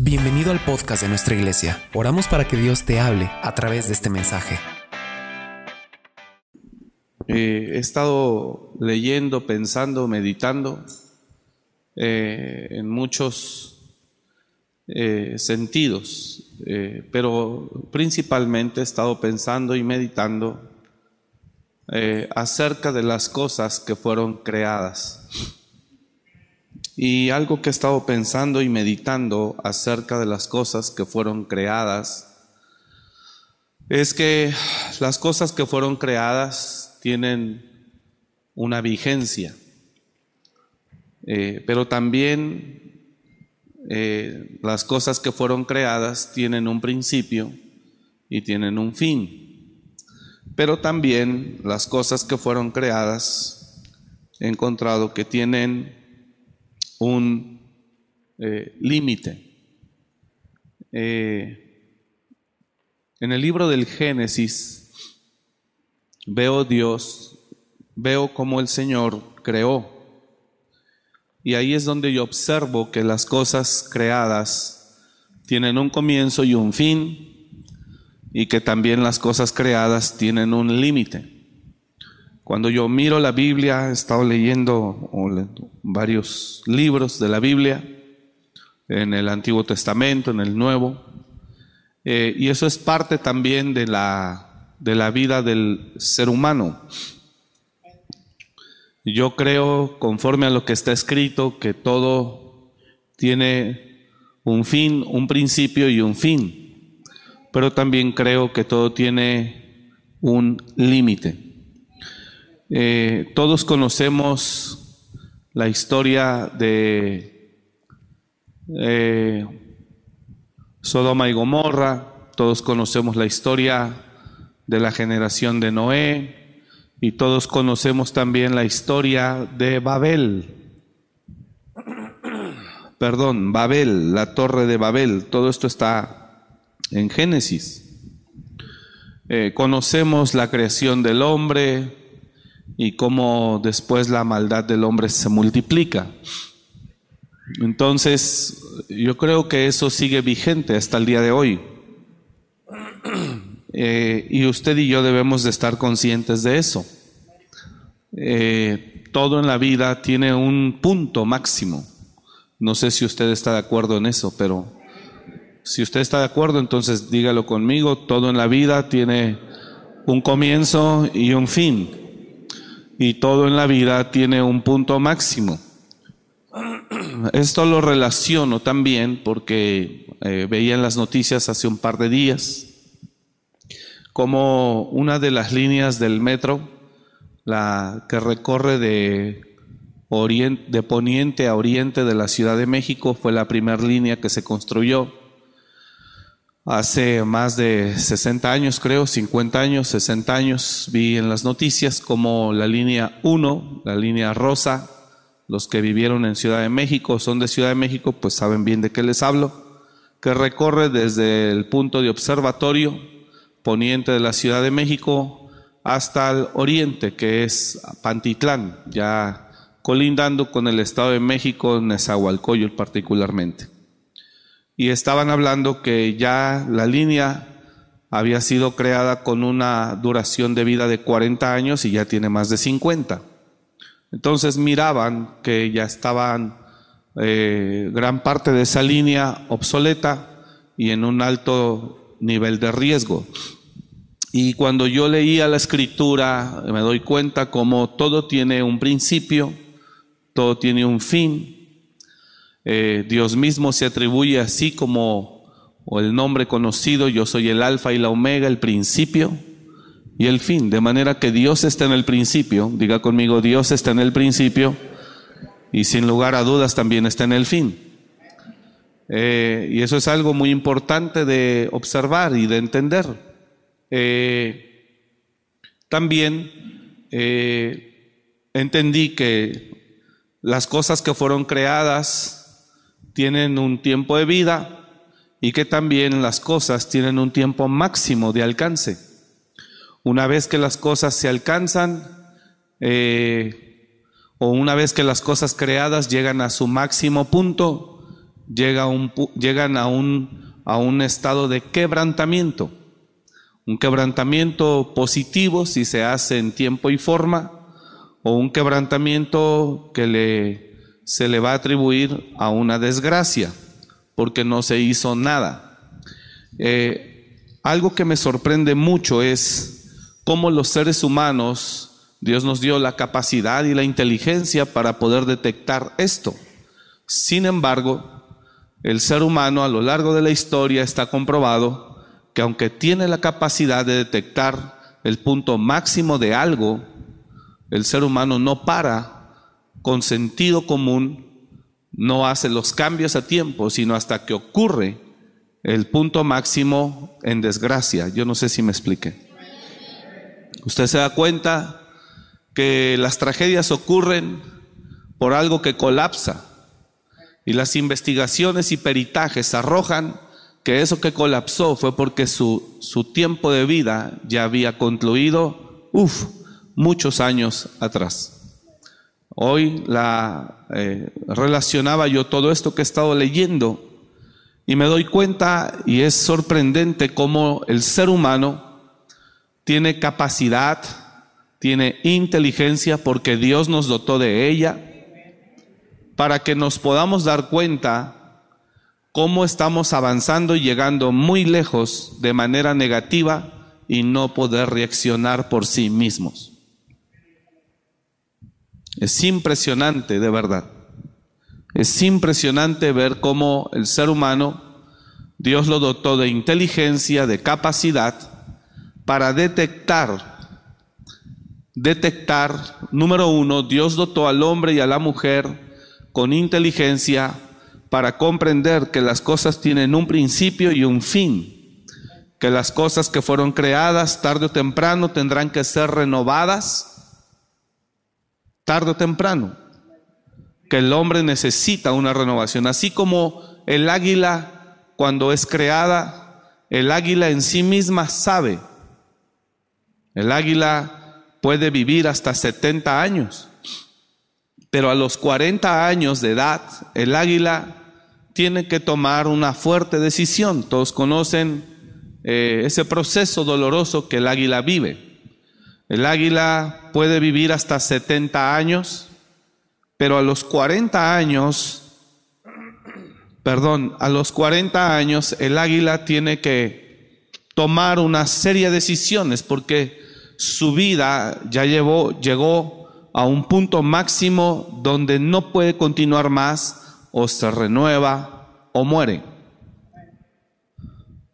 Bienvenido al podcast de nuestra iglesia. Oramos para que Dios te hable a través de este mensaje. Eh, he estado leyendo, pensando, meditando eh, en muchos eh, sentidos, pero principalmente he estado pensando y meditando acerca de las cosas que fueron creadas. Y algo que he estado pensando y meditando acerca de las cosas que fueron creadas es que las cosas que fueron creadas tienen una vigencia, eh, pero también eh, las cosas que fueron creadas tienen un principio y tienen un fin, pero también las cosas que fueron creadas he encontrado que tienen un eh, límite. Eh, en el libro del Génesis veo Dios, veo cómo el Señor creó. Y ahí es donde yo observo que las cosas creadas tienen un comienzo y un fin, y que también las cosas creadas tienen un límite. Cuando yo miro la Biblia, he estado leyendo varios libros de la Biblia, en el Antiguo Testamento, en el Nuevo, eh, y eso es parte también de la, de la vida del ser humano. Yo creo, conforme a lo que está escrito, que todo tiene un fin, un principio y un fin, pero también creo que todo tiene un límite. Eh, todos conocemos la historia de eh, Sodoma y Gomorra, todos conocemos la historia de la generación de Noé y todos conocemos también la historia de Babel. Perdón, Babel, la torre de Babel, todo esto está en Génesis. Eh, conocemos la creación del hombre, y cómo después la maldad del hombre se multiplica. Entonces, yo creo que eso sigue vigente hasta el día de hoy. Eh, y usted y yo debemos de estar conscientes de eso. Eh, todo en la vida tiene un punto máximo. No sé si usted está de acuerdo en eso, pero si usted está de acuerdo, entonces dígalo conmigo. Todo en la vida tiene un comienzo y un fin y todo en la vida tiene un punto máximo. Esto lo relaciono también porque eh, veía en las noticias hace un par de días como una de las líneas del metro, la que recorre de, poniente a oriente de la Ciudad de México, fue la primera línea que se construyó Hace más de 60 años, creo, 50 años, 60 años, vi en las noticias como la línea 1, la línea rosa, los que vivieron en Ciudad de México, son de Ciudad de México, pues saben bien de qué les hablo, que recorre desde el punto de observatorio poniente de la Ciudad de México hasta el oriente, que es Pantitlán, ya colindando con el Estado de México, Nezahualcóyotl particularmente y estaban hablando que ya la línea había sido creada con una duración de vida de 40 años y ya tiene más de 50. Entonces miraban que ya estaban eh, gran parte de esa línea obsoleta y en un alto nivel de riesgo. Y cuando yo leía la escritura me doy cuenta como todo tiene un principio, todo tiene un fin, eh, Dios mismo se atribuye así como o el nombre conocido, yo soy el alfa y la omega, el principio y el fin, de manera que Dios está en el principio, diga conmigo, Dios está en el principio y sin lugar a dudas también está en el fin. Eh, y eso es algo muy importante de observar y de entender. Eh, también entendí que las cosas que fueron creadas tienen un tiempo de vida y que también las cosas tienen un tiempo máximo de alcance. Una vez que las cosas se alcanzan, eh, o una vez que las cosas creadas llegan a su máximo punto, llega un, llegan a un, a un estado de quebrantamiento. Un quebrantamiento positivo si se hace en tiempo y forma, o un quebrantamiento que le, se le va a atribuir a una desgracia, porque no se hizo nada. Eh, algo que me sorprende mucho es cómo los seres humanos, Dios nos dio la capacidad y la inteligencia para poder detectar esto. Sin embargo, el ser humano a lo largo de la historia está comprobado que aunque tiene la capacidad de detectar el punto máximo de algo, el ser humano no para con sentido común, no hace los cambios a tiempo, sino hasta que ocurre el punto máximo en desgracia. Yo no sé si me explique. Usted se da cuenta que las tragedias ocurren por algo que colapsa y las investigaciones y peritajes arrojan que eso que colapsó fue porque su, su tiempo de vida ya había concluido, uff, muchos años atrás. Hoy la eh, relacionaba yo todo esto que he estado leyendo y me doy cuenta y es sorprendente cómo el ser humano tiene capacidad, tiene inteligencia porque Dios nos dotó de ella para que nos podamos dar cuenta cómo estamos avanzando y llegando muy lejos de manera negativa y no poder reaccionar por sí mismos. Es impresionante, de verdad. Es impresionante ver cómo el ser humano, Dios lo dotó de inteligencia, de capacidad para detectar, detectar, número uno, Dios dotó al hombre y a la mujer con inteligencia para comprender que las cosas tienen un principio y un fin, que las cosas que fueron creadas tarde o temprano tendrán que ser renovadas tarde o temprano, que el hombre necesita una renovación, así como el águila cuando es creada, el águila en sí misma sabe, el águila puede vivir hasta 70 años, pero a los 40 años de edad, el águila tiene que tomar una fuerte decisión. Todos conocen eh, ese proceso doloroso que el águila vive. El águila puede vivir hasta 70 años, pero a los 40 años, perdón, a los 40 años el águila tiene que tomar una serie de decisiones porque su vida ya llevó, llegó a un punto máximo donde no puede continuar más o se renueva o muere.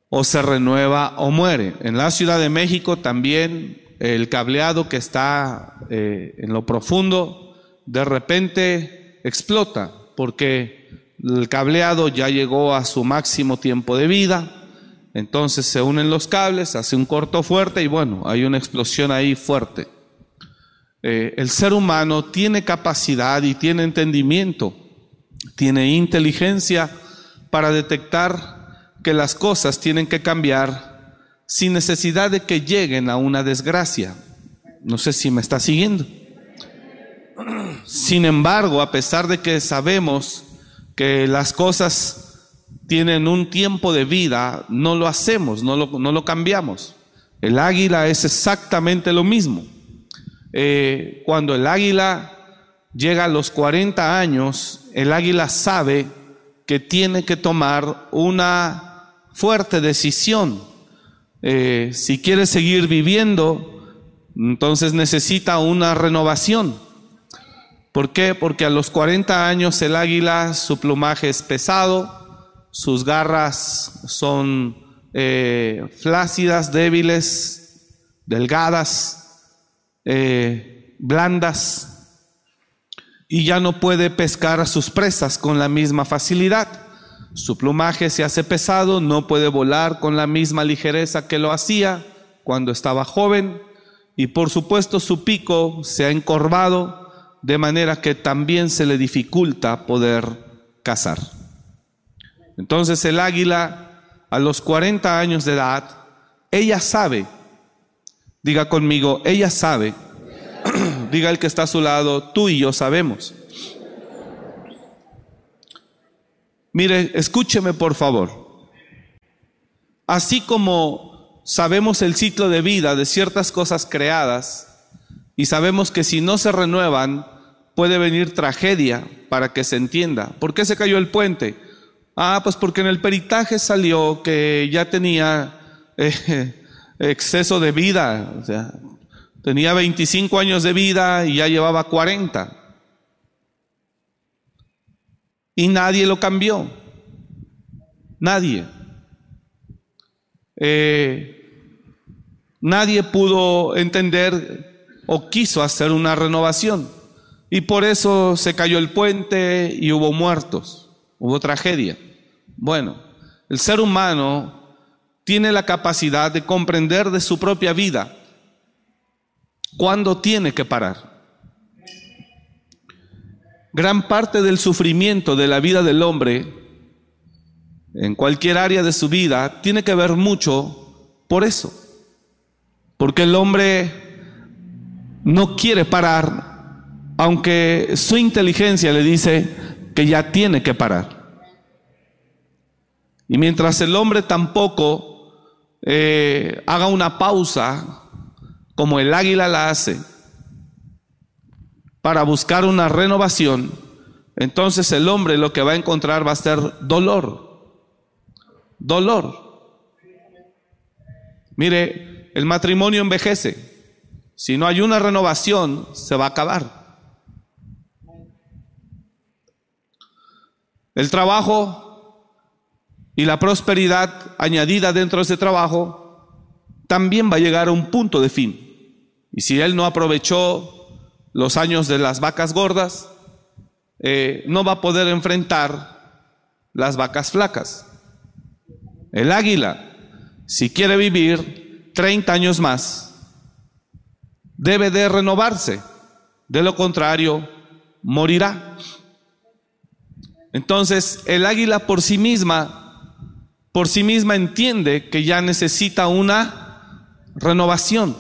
O se renueva o muere. En la Ciudad de México también el cableado que está eh, en lo profundo, de repente explota, porque el cableado ya llegó a su máximo tiempo de vida, entonces se unen los cables, hace un corto fuerte y bueno, hay una explosión ahí fuerte. Eh, el ser humano tiene capacidad y tiene entendimiento, tiene inteligencia para detectar que las cosas tienen que cambiar sin necesidad de que lleguen a una desgracia. No sé si me está siguiendo. Sin embargo, a pesar de que sabemos que las cosas tienen un tiempo de vida, no lo hacemos, no lo, no lo cambiamos. El águila es exactamente lo mismo. Eh, cuando el águila llega a los 40 años, el águila sabe que tiene que tomar una fuerte decisión eh, si quiere seguir viviendo, entonces necesita una renovación. ¿Por qué? Porque a los 40 años el águila, su plumaje es pesado, sus garras son eh, flácidas, débiles, delgadas, eh, blandas, y ya no puede pescar a sus presas con la misma facilidad. Su plumaje se hace pesado, no puede volar con la misma ligereza que lo hacía cuando estaba joven y por supuesto su pico se ha encorvado de manera que también se le dificulta poder cazar. Entonces el águila a los 40 años de edad, ella sabe, diga conmigo, ella sabe, diga el que está a su lado, tú y yo sabemos Mire, escúcheme por favor. Así como sabemos el ciclo de vida de ciertas cosas creadas y sabemos que si no se renuevan puede venir tragedia para que se entienda. ¿Por qué se cayó el puente? Ah, pues porque en el peritaje salió que ya tenía eh, exceso de vida, o sea, tenía 25 años de vida y ya llevaba 40. Y nadie lo cambió. Nadie. Eh, nadie pudo entender o quiso hacer una renovación. Y por eso se cayó el puente y hubo muertos, hubo tragedia. Bueno, el ser humano tiene la capacidad de comprender de su propia vida cuándo tiene que parar. Gran parte del sufrimiento de la vida del hombre, en cualquier área de su vida, tiene que ver mucho por eso. Porque el hombre no quiere parar, aunque su inteligencia le dice que ya tiene que parar. Y mientras el hombre tampoco eh, haga una pausa, como el águila la hace, para buscar una renovación, entonces el hombre lo que va a encontrar va a ser dolor. Dolor. Mire, el matrimonio envejece. Si no hay una renovación, se va a acabar. El trabajo y la prosperidad añadida dentro de ese trabajo también va a llegar a un punto de fin. Y si él no aprovechó los años de las vacas gordas, eh, no va a poder enfrentar las vacas flacas. El águila, si quiere vivir 30 años más, debe de renovarse, de lo contrario, morirá. Entonces, el águila por sí misma, por sí misma entiende que ya necesita una renovación.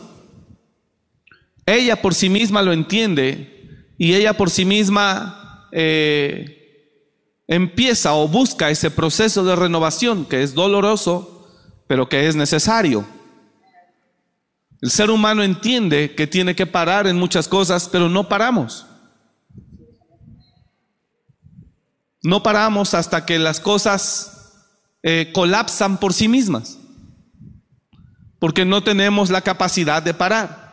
Ella por sí misma lo entiende y ella por sí misma eh, empieza o busca ese proceso de renovación que es doloroso, pero que es necesario. El ser humano entiende que tiene que parar en muchas cosas, pero no paramos. No paramos hasta que las cosas eh, colapsan por sí mismas, porque no tenemos la capacidad de parar.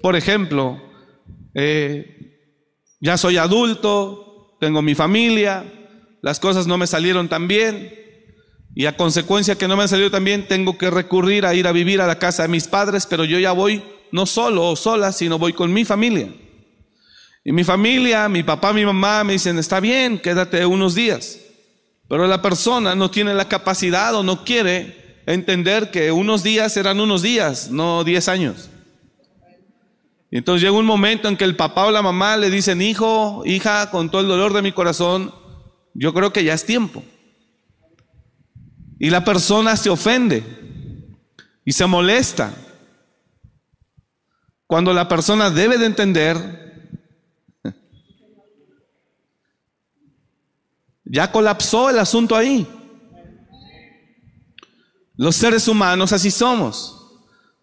Por ejemplo, eh, ya soy adulto, tengo mi familia, las cosas no me salieron tan bien y a consecuencia que no me han salido tan bien tengo que recurrir a ir a vivir a la casa de mis padres, pero yo ya voy no solo o sola, sino voy con mi familia. Y mi familia, mi papá, mi mamá me dicen, está bien, quédate unos días. Pero la persona no tiene la capacidad o no quiere entender que unos días eran unos días, no diez años. Y entonces llega un momento en que el papá o la mamá le dicen, hijo, hija, con todo el dolor de mi corazón, yo creo que ya es tiempo. Y la persona se ofende y se molesta. Cuando la persona debe de entender, ya colapsó el asunto ahí. Los seres humanos así somos.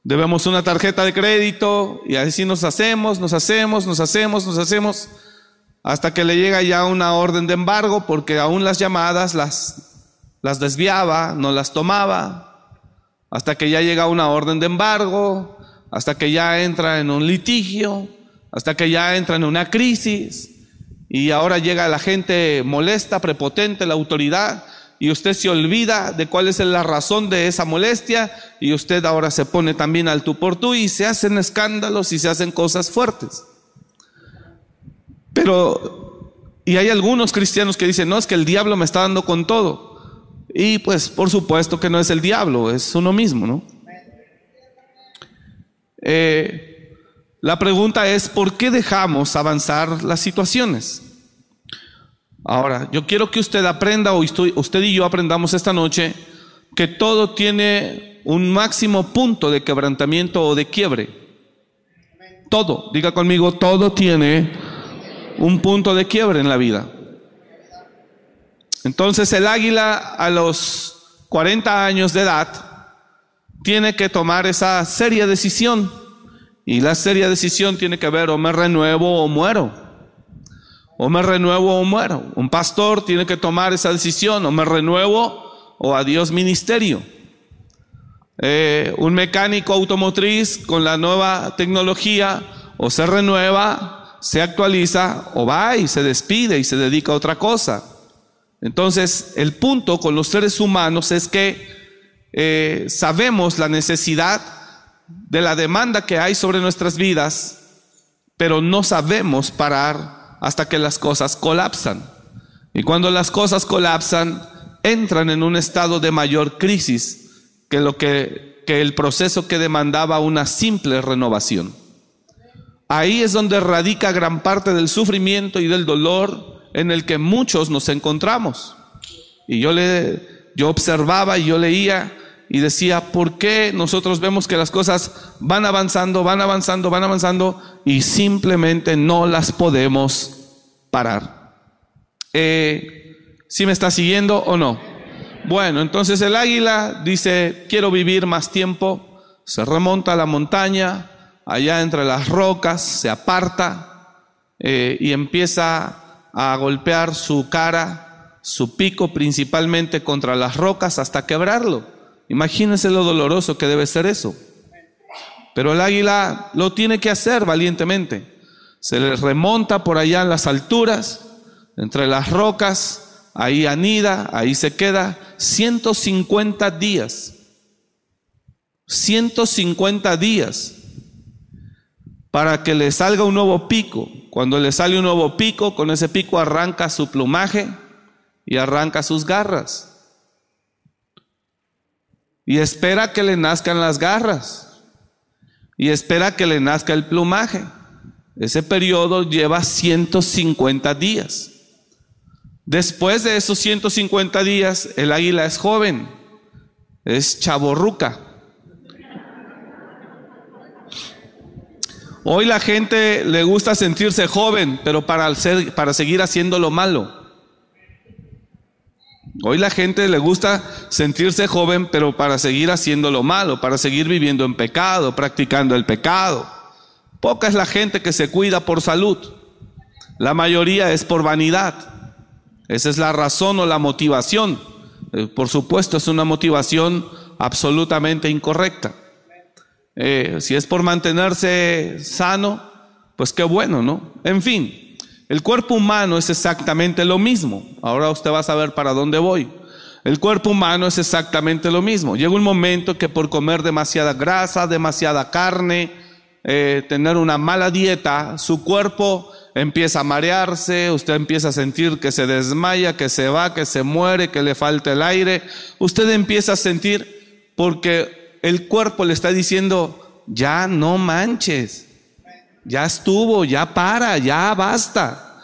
Debemos una tarjeta de crédito y así nos hacemos, nos hacemos, nos hacemos, nos hacemos, hasta que le llega ya una orden de embargo porque aún las llamadas las, las desviaba, no las tomaba, hasta que ya llega una orden de embargo, hasta que ya entra en un litigio, hasta que ya entra en una crisis y ahora llega la gente molesta, prepotente, la autoridad y usted se olvida de cuál es la razón de esa molestia y usted ahora se pone también al tú por tú y se hacen escándalos y se hacen cosas fuertes. Pero, y hay algunos cristianos que dicen, no, es que el diablo me está dando con todo. Y pues por supuesto que no es el diablo, es uno mismo, ¿no? Eh, la pregunta es, ¿por qué dejamos avanzar las situaciones? Ahora, yo quiero que usted aprenda, o usted y yo aprendamos esta noche, que todo tiene un máximo punto de quebrantamiento o de quiebre. Todo, diga conmigo, todo tiene un punto de quiebre en la vida. Entonces el águila a los 40 años de edad tiene que tomar esa seria decisión. Y la seria decisión tiene que ver o me renuevo o muero. O me renuevo o muero. Un pastor tiene que tomar esa decisión. O me renuevo o adiós ministerio. Eh, un mecánico automotriz con la nueva tecnología o se renueva, se actualiza o va y se despide y se dedica a otra cosa. Entonces, el punto con los seres humanos es que eh, sabemos la necesidad de la demanda que hay sobre nuestras vidas, pero no sabemos parar hasta que las cosas colapsan. Y cuando las cosas colapsan, entran en un estado de mayor crisis que lo que, que el proceso que demandaba una simple renovación. Ahí es donde radica gran parte del sufrimiento y del dolor en el que muchos nos encontramos. Y yo le yo observaba y yo leía y decía, ¿por qué nosotros vemos que las cosas van avanzando, van avanzando, van avanzando y simplemente no las podemos parar? Eh, ¿Sí me está siguiendo o no? Bueno, entonces el águila dice, quiero vivir más tiempo, se remonta a la montaña, allá entre las rocas, se aparta eh, y empieza a golpear su cara, su pico principalmente contra las rocas hasta quebrarlo. Imagínense lo doloroso que debe ser eso. Pero el águila lo tiene que hacer valientemente. Se le remonta por allá en las alturas, entre las rocas, ahí anida, ahí se queda 150 días. 150 días para que le salga un nuevo pico. Cuando le sale un nuevo pico, con ese pico arranca su plumaje y arranca sus garras. Y espera que le nazcan las garras. Y espera que le nazca el plumaje. Ese periodo lleva 150 días. Después de esos 150 días, el águila es joven, es chaborruca. Hoy la gente le gusta sentirse joven, pero para, para seguir haciendo lo malo. Hoy la gente le gusta sentirse joven, pero para seguir haciendo lo malo, para seguir viviendo en pecado, practicando el pecado. Poca es la gente que se cuida por salud. La mayoría es por vanidad. Esa es la razón o la motivación. Eh, por supuesto, es una motivación absolutamente incorrecta. Eh, si es por mantenerse sano, pues qué bueno, ¿no? En fin, el cuerpo humano es exactamente lo mismo. Ahora usted va a saber para dónde voy. El cuerpo humano es exactamente lo mismo. Llega un momento que por comer demasiada grasa, demasiada carne, eh, tener una mala dieta, su cuerpo empieza a marearse, usted empieza a sentir que se desmaya, que se va, que se muere, que le falta el aire. Usted empieza a sentir porque el cuerpo le está diciendo, ya no manches, ya estuvo, ya para, ya basta.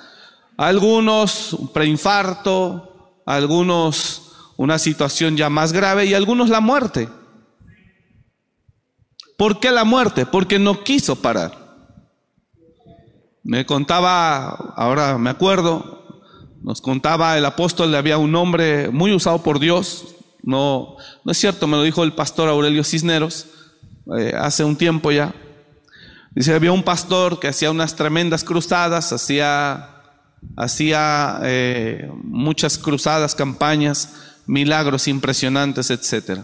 Algunos preinfarto, algunos una situación ya más grave y algunos la muerte. ¿Por qué la muerte? Porque no quiso parar. Me contaba, ahora me acuerdo, nos contaba el apóstol, le había un hombre muy usado por Dios, no, no es cierto, me lo dijo el pastor Aurelio Cisneros eh, hace un tiempo ya. Dice, había un pastor que hacía unas tremendas cruzadas, hacía, hacía eh, muchas cruzadas, campañas, milagros impresionantes, etc.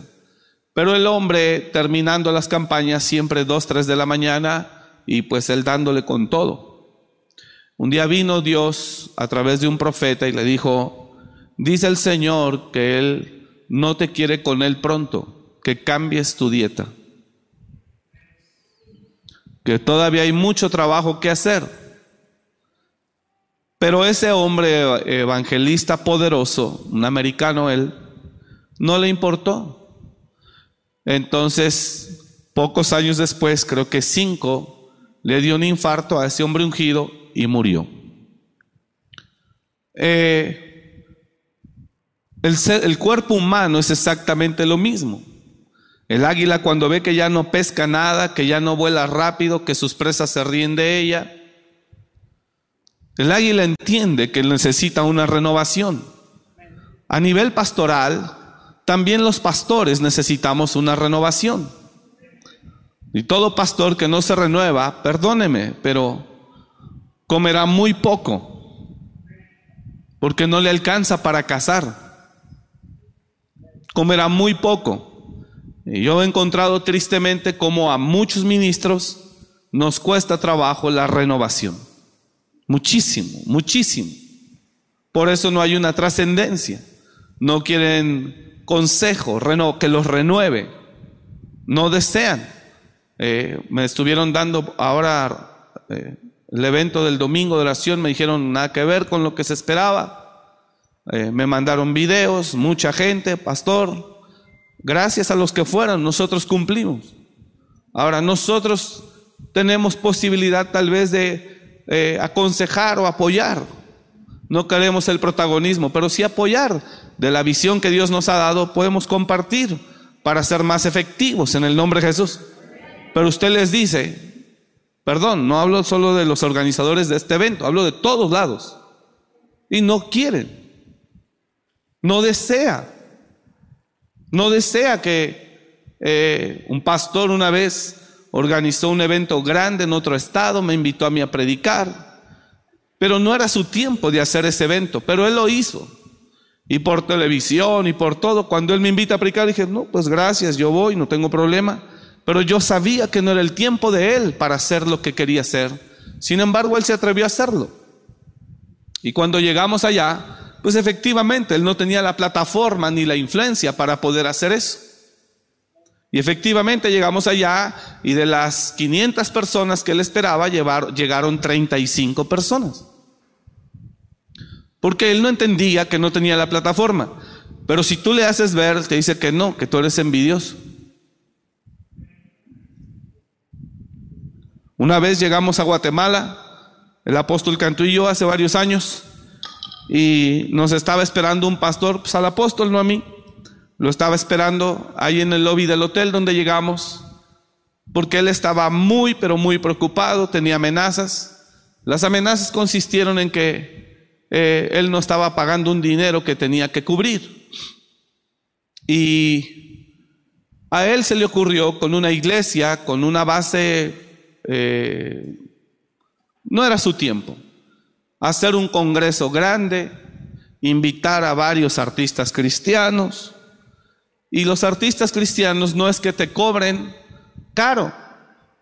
Pero el hombre, terminando las campañas, siempre dos, tres de la mañana, y pues él dándole con todo. Un día vino Dios a través de un profeta y le dijo, dice el Señor que Él no te quiere con Él pronto, que cambies tu dieta, que todavía hay mucho trabajo que hacer. Pero ese hombre evangelista poderoso, un americano él, no le importó. Entonces, pocos años después, creo que cinco, le dio un infarto a ese hombre ungido y murió. Eh, el, el cuerpo humano es exactamente lo mismo. El águila cuando ve que ya no pesca nada, que ya no vuela rápido, que sus presas se ríen de ella, el águila entiende que necesita una renovación. a nivel pastoral, también los pastores necesitamos una renovación. Y todo pastor que no se renueva, perdóneme, pero comerá muy poco, porque no le alcanza para casar. Comerá muy poco. Yo he encontrado tristemente como a muchos ministros nos cuesta trabajo la renovación. Muchísimo, muchísimo. Por eso no hay una trascendencia. No quieren consejo, que los renueve. No desean. Eh, me estuvieron dando ahora eh, el evento del domingo de oración, me dijeron nada que ver con lo que se esperaba. Eh, me mandaron videos, mucha gente, pastor. Gracias a los que fueron, nosotros cumplimos. Ahora, nosotros tenemos posibilidad tal vez de eh, aconsejar o apoyar. No queremos el protagonismo, pero sí apoyar de la visión que Dios nos ha dado, podemos compartir para ser más efectivos en el nombre de Jesús. Pero usted les dice, perdón, no hablo solo de los organizadores de este evento, hablo de todos lados. Y no quieren, no desea, no desea que eh, un pastor una vez organizó un evento grande en otro estado, me invitó a mí a predicar, pero no era su tiempo de hacer ese evento, pero él lo hizo. Y por televisión y por todo, cuando él me invita a predicar, dije, no, pues gracias, yo voy, no tengo problema. Pero yo sabía que no era el tiempo de él para hacer lo que quería hacer. Sin embargo, él se atrevió a hacerlo. Y cuando llegamos allá, pues efectivamente, él no tenía la plataforma ni la influencia para poder hacer eso. Y efectivamente llegamos allá y de las 500 personas que él esperaba llegaron 35 personas. Porque él no entendía que no tenía la plataforma. Pero si tú le haces ver, te dice que no, que tú eres envidioso. Una vez llegamos a Guatemala, el apóstol Cantú y yo hace varios años, y nos estaba esperando un pastor, pues al apóstol, no a mí. Lo estaba esperando ahí en el lobby del hotel donde llegamos, porque él estaba muy, pero muy preocupado, tenía amenazas. Las amenazas consistieron en que eh, él no estaba pagando un dinero que tenía que cubrir. Y a él se le ocurrió con una iglesia, con una base, eh, no era su tiempo, hacer un congreso grande, invitar a varios artistas cristianos, y los artistas cristianos no es que te cobren caro,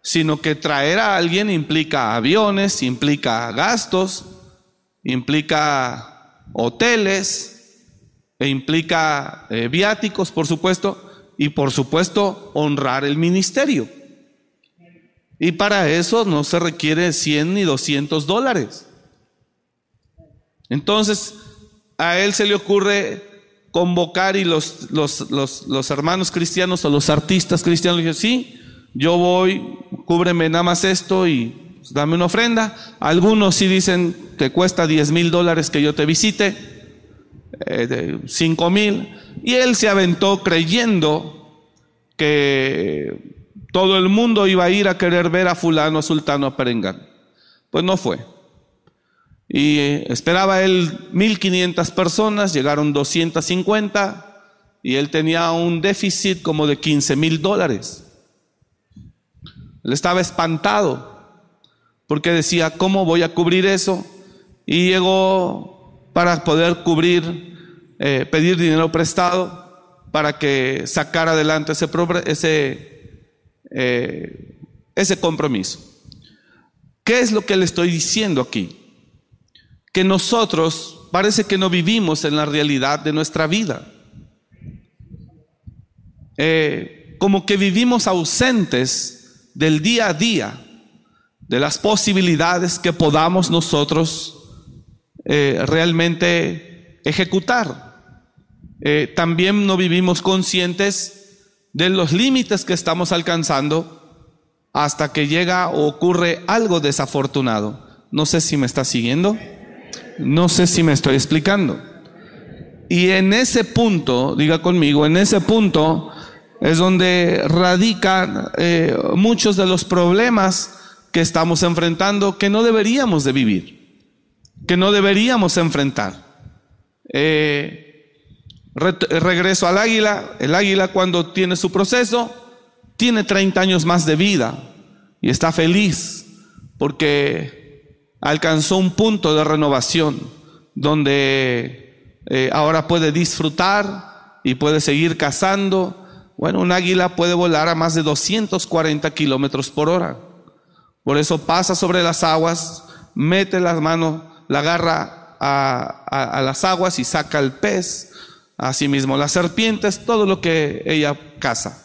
sino que traer a alguien implica aviones, implica gastos, implica hoteles, e implica eh, viáticos, por supuesto, y por supuesto honrar el ministerio. Y para eso no se requiere 100 ni 200 dólares. Entonces, a él se le ocurre convocar y los, los, hermanos cristianos o los artistas cristianos dijeron, sí, yo voy, cúbreme nada más esto y pues, dame una ofrenda. Algunos sí dicen que cuesta 10 mil dólares que yo te visite, eh, 5 mil. Y él se aventó creyendo que todo el mundo iba a ir a querer ver a fulano, sultano, a Perengán. Pues no fue. Y esperaba él 1500 personas, llegaron 250 y él tenía un déficit como de 15 mil dólares. Él estaba espantado porque decía, ¿cómo voy a cubrir eso? Y llegó para poder cubrir, eh, pedir dinero prestado para que sacara adelante ese, ese, eh, ese compromiso. ¿Qué es lo que le estoy diciendo aquí? Que nosotros parece que no vivimos en la realidad de nuestra vida. Eh, como que vivimos ausentes del día a día, de las posibilidades que podamos nosotros eh, realmente ejecutar. Eh, también no vivimos conscientes de los límites que estamos alcanzando hasta que llega o ocurre algo desafortunado. No sé si me está siguiendo. No sé si me estoy explicando. Y en ese punto, diga conmigo, en ese punto es donde radican eh, muchos de los problemas que estamos enfrentando que no deberíamos de vivir, que no deberíamos enfrentar. Eh, regreso al águila. El águila cuando tiene su proceso, tiene 30 años más de vida y está feliz porque alcanzó un punto de renovación donde eh, ahora puede disfrutar y puede seguir cazando. Bueno, un águila puede volar a más de 240 kilómetros por hora. Por eso pasa sobre las aguas, mete las manos, la agarra a, las aguas y saca el pez, asimismo las serpientes, todo lo que ella caza,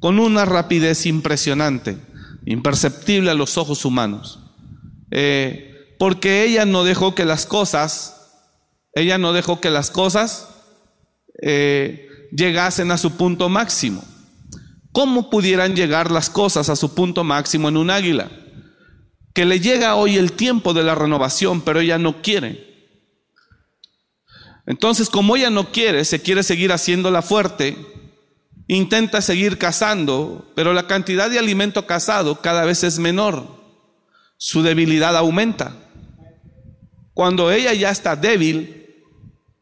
con una rapidez impresionante, imperceptible a los ojos humanos. Eh, porque ella no dejó que las cosas, ella no dejó que las cosas eh, llegasen a su punto máximo. ¿Cómo pudieran llegar las cosas a su punto máximo en un águila? Que le llega hoy el tiempo de la renovación, pero ella no quiere. Entonces, como ella no quiere, se quiere seguir haciéndola fuerte, intenta seguir cazando, pero la cantidad de alimento cazado cada vez es menor. Su debilidad aumenta. Cuando ella ya está débil,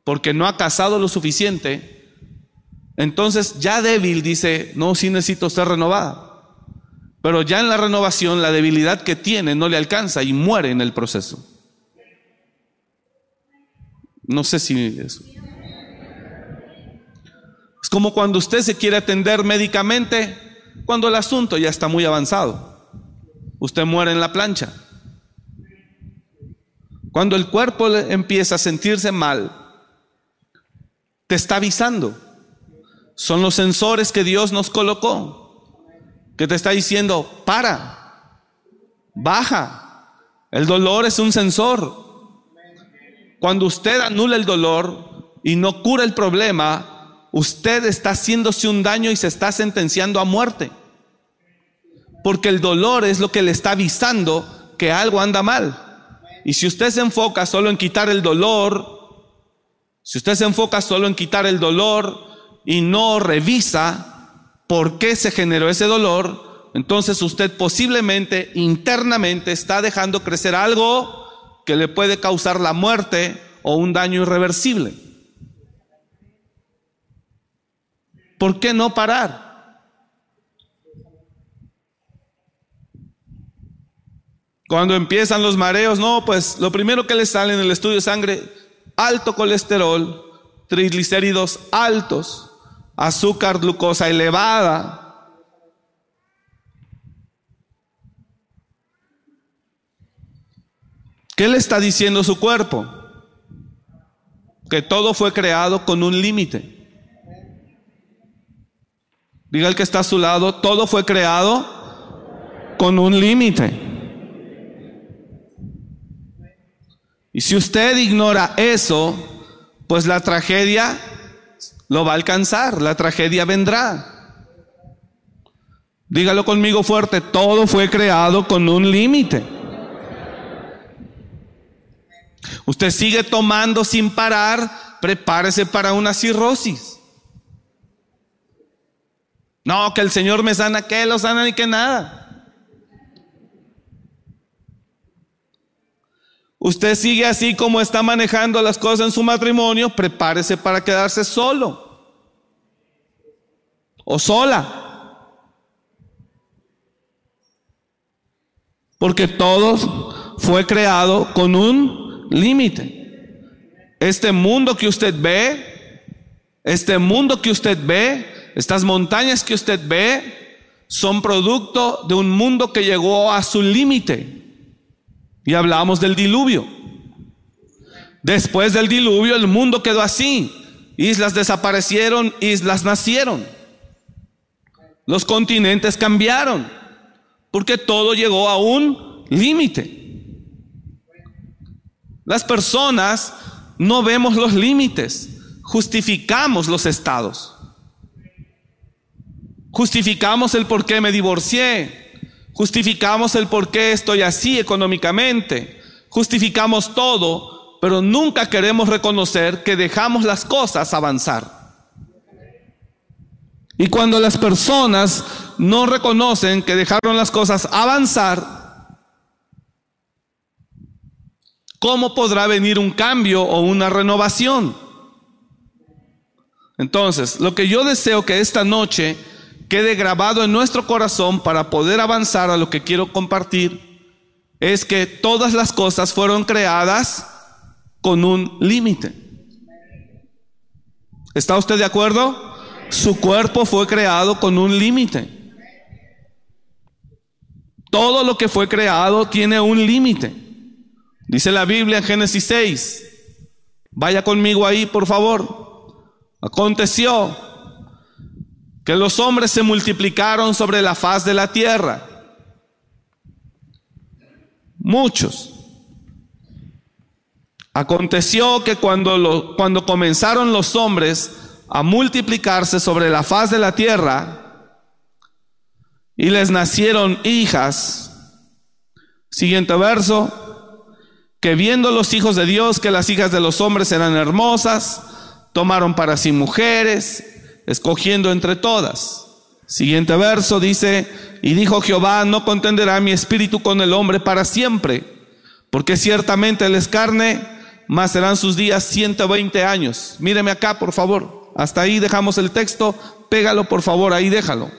porque no ha cazado lo suficiente, entonces ya débil dice, no, sí necesito ser renovada. Pero ya en la renovación la debilidad que tiene no le alcanza y muere en el proceso. No sé si. Es como cuando usted se quiere atender médicamente, cuando el asunto ya está muy avanzado. Usted muere en la plancha. Cuando el cuerpo empieza a sentirse mal, te está avisando. Son los sensores que Dios nos colocó, que te está diciendo, para, baja. El dolor es un sensor. Cuando usted anula el dolor y no cura el problema, usted está haciéndose un daño y se está sentenciando a muerte. Porque el dolor es lo que le está avisando que algo anda mal. Y si usted se enfoca solo en quitar el dolor, si usted se enfoca solo en quitar el dolor, y no revisa por qué se generó ese dolor, entonces usted posiblemente internamente está dejando crecer algo que le puede causar la muerte o un daño irreversible. ¿Por qué no parar? Cuando empiezan los mareos, no, pues lo primero que le sale en el estudio de sangre, alto colesterol, triglicéridos altos azúcar, glucosa elevada. ¿Qué le está diciendo su cuerpo? Que todo fue creado con un límite. Diga el que está a su lado, todo fue creado con un límite. Y si usted ignora eso, pues la tragedia lo va a alcanzar, la tragedia vendrá. Dígalo conmigo fuerte, todo fue creado con un límite. Usted sigue tomando sin parar, prepárese para una cirrosis. No, que el Señor me sana, que lo sana ni que nada. Usted sigue así como está manejando las cosas en su matrimonio, prepárese para quedarse solo o sola. Porque todo fue creado con un límite. Este mundo que usted ve, este mundo que usted ve, estas montañas que usted ve, son producto de un mundo que llegó a su límite. Y hablamos del diluvio. Después del diluvio el mundo quedó así. Islas desaparecieron, islas nacieron. Los continentes cambiaron. Porque todo llegó a un límite. Las personas no vemos los límites, justificamos los estados. Justificamos el por qué me divorcié, Justificamos el por qué estoy así económicamente. Justificamos todo, pero nunca queremos reconocer que dejamos las cosas avanzar. Y cuando las personas no reconocen que dejaron las cosas avanzar, ¿cómo podrá venir un cambio o una renovación? Entonces, lo que yo deseo que esta noche quede grabado en nuestro corazón para poder avanzar a lo que quiero compartir es que todas las cosas fueron creadas con un límite. ¿Está usted de acuerdo? Su cuerpo fue creado con un límite. Todo lo que fue creado tiene un límite. Dice la Biblia en Génesis 6. Vaya conmigo ahí, por favor. Aconteció que los hombres se multiplicaron sobre la faz de la tierra. Muchos. Aconteció que cuando, cuando comenzaron los hombres a multiplicarse sobre la faz de la tierra y les nacieron hijas, siguiente verso, que viendo los hijos de Dios que las hijas de los hombres eran hermosas, tomaron para sí mujeres, escogiendo entre todas. Siguiente verso dice, y dijo Jehová, no contenderá mi espíritu con el hombre para siempre, porque ciertamente él es carne, más serán sus días 120 años. Míreme acá, por favor. Hasta ahí dejamos el texto, pégalo por favor, ahí déjalo.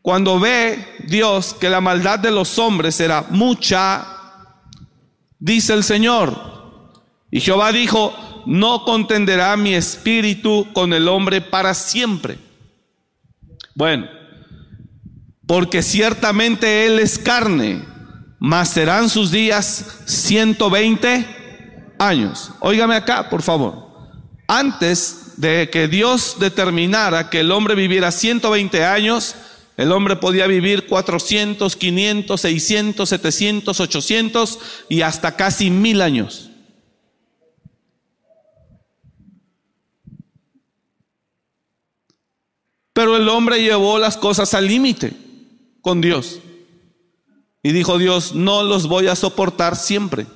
Cuando ve Dios que la maldad de los hombres era mucha, dice el Señor, y Jehová dijo, no contenderá mi espíritu con el hombre para siempre. Bueno, porque ciertamente él es carne, mas serán sus días 120 años. Óigame acá, por favor. Antes de que Dios determinara que el hombre viviera 120 años, el hombre podía vivir 400, 500, 600, 700, 800 y hasta casi mil años. Pero el hombre llevó las cosas al límite con Dios. Y dijo Dios, no los voy a soportar siempre.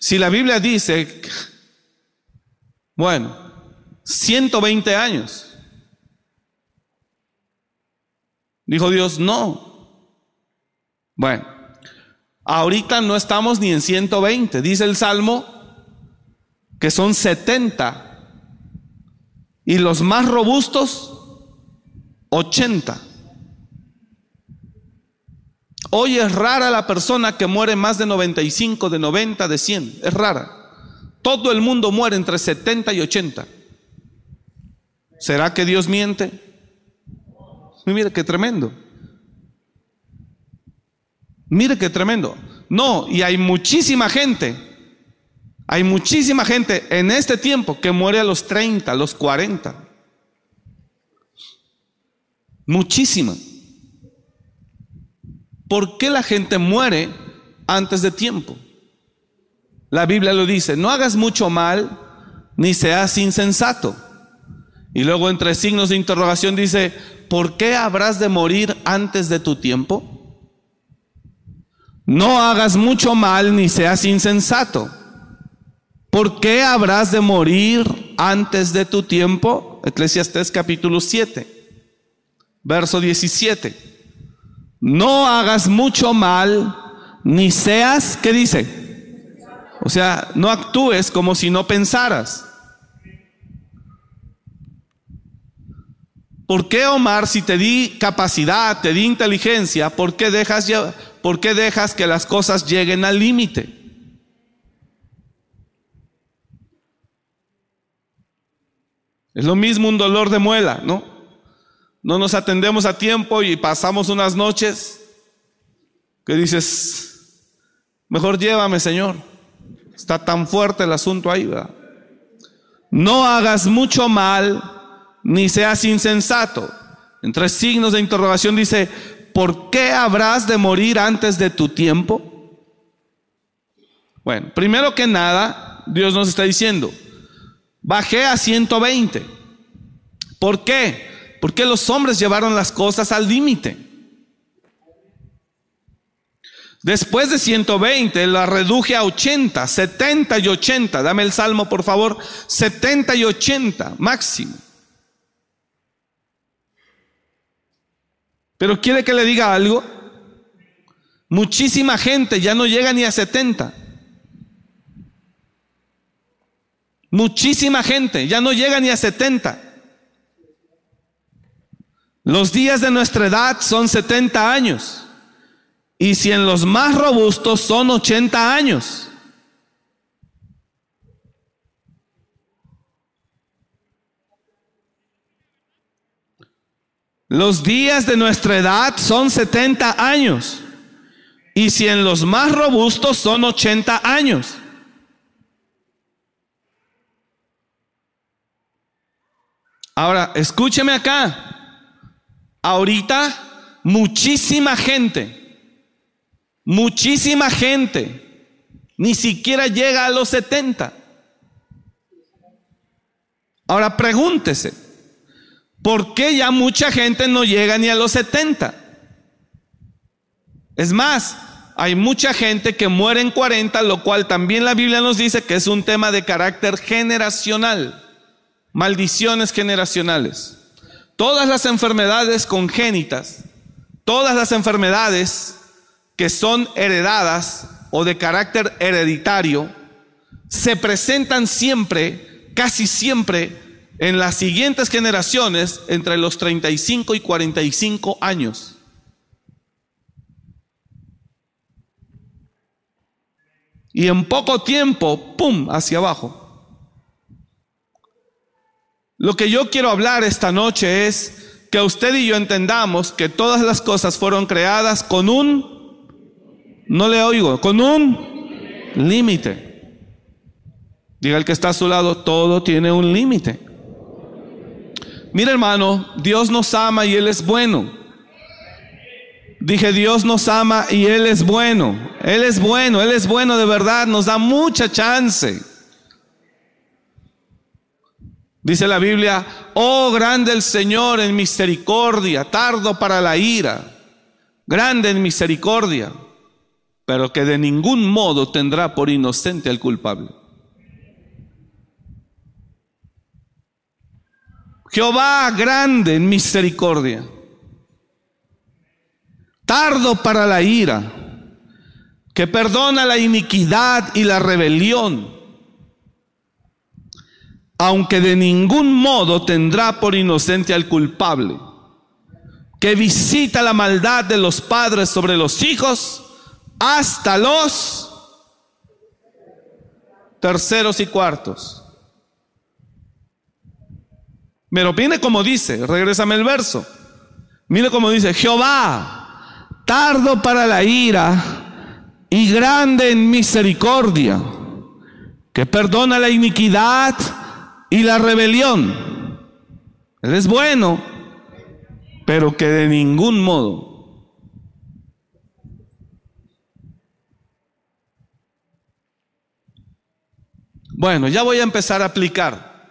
Si la Biblia dice, bueno, 120 años, dijo Dios, no. Bueno, ahorita no estamos ni en 120, dice el Salmo que son 70, y los más robustos, 80. Hoy es rara la persona que muere más de 95, de 90, de 100. Es rara. Todo el mundo muere entre 70 y 80. ¿Será que Dios miente? Mire qué tremendo. Mire qué tremendo. No, y hay muchísima gente hay muchísima gente en este tiempo que muere a los 30, a los 40. Muchísima. ¿Por qué la gente muere antes de tiempo? La Biblia lo dice, no hagas mucho mal ni seas insensato. Y luego entre signos de interrogación dice, ¿por qué habrás de morir antes de tu tiempo? No hagas mucho mal ni seas insensato. ¿Por qué habrás de morir antes de tu tiempo? Eclesiastés capítulo 7, verso 17. No hagas mucho mal, ni seas, ¿qué dice? O sea, no actúes como si no pensaras. ¿Por qué, Omar, si te di capacidad, te di inteligencia, ¿por qué dejas, por qué dejas que las cosas lleguen al límite? Es lo mismo un dolor de muela, ¿no? No nos atendemos a tiempo y pasamos unas noches que dices, mejor llévame, Señor. Está tan fuerte el asunto ahí, ¿verdad? No hagas mucho mal, ni seas insensato. En tres signos de interrogación dice, ¿por qué habrás de morir antes de tu tiempo? Bueno, primero que nada, Dios nos está diciendo, Bajé a 120. ¿Por qué? Porque los hombres llevaron las cosas al límite. Después de 120 la reduje a 80, 70 y 80. Dame el salmo, por favor. 70 y 80 máximo. Pero quiere que le diga algo. Muchísima gente ya no llega ni a 70. Muchísima gente, ya no llega ni a 70. Los días de nuestra edad son 70 años. Y si en los más robustos son 80 años. Los días de nuestra edad son 70 años. Y si en los más robustos son 80 años. Ahora, escúcheme acá. Ahorita muchísima gente, muchísima gente, ni siquiera llega a los 70. Ahora pregúntese, ¿por qué ya mucha gente no llega ni a los 70? Es más, hay mucha gente que muere en 40, lo cual también la Biblia nos dice que es un tema de carácter generacional maldiciones generacionales. Todas las enfermedades congénitas, todas las enfermedades que son heredadas o de carácter hereditario, se presentan siempre, casi siempre, en las siguientes generaciones entre los 35 y 45 años. Y en poco tiempo, ¡pum!, hacia abajo. Lo que yo quiero hablar esta noche es que usted y yo entendamos que todas las cosas fueron creadas con un, no le oigo, con un límite. Diga el que está a su lado, todo tiene un límite. Mira hermano, Dios nos ama y Él es bueno. Dije, Dios nos ama y Él es bueno. Él es bueno, Él es bueno de verdad, nos da mucha chance. Dice la Biblia, oh grande el Señor en misericordia, tardo para la ira, grande en misericordia, pero que de ningún modo tendrá por inocente al culpable. Jehová grande en misericordia, tardo para la ira, que perdona la iniquidad y la rebelión aunque de ningún modo tendrá por inocente al culpable, que visita la maldad de los padres sobre los hijos hasta los terceros y cuartos. Pero viene como dice, regrésame el verso. Mire como dice, Jehová, tardo para la ira y grande en misericordia, que perdona la iniquidad y la rebelión. Él es bueno, pero que de ningún modo Bueno, ya voy a empezar a aplicar.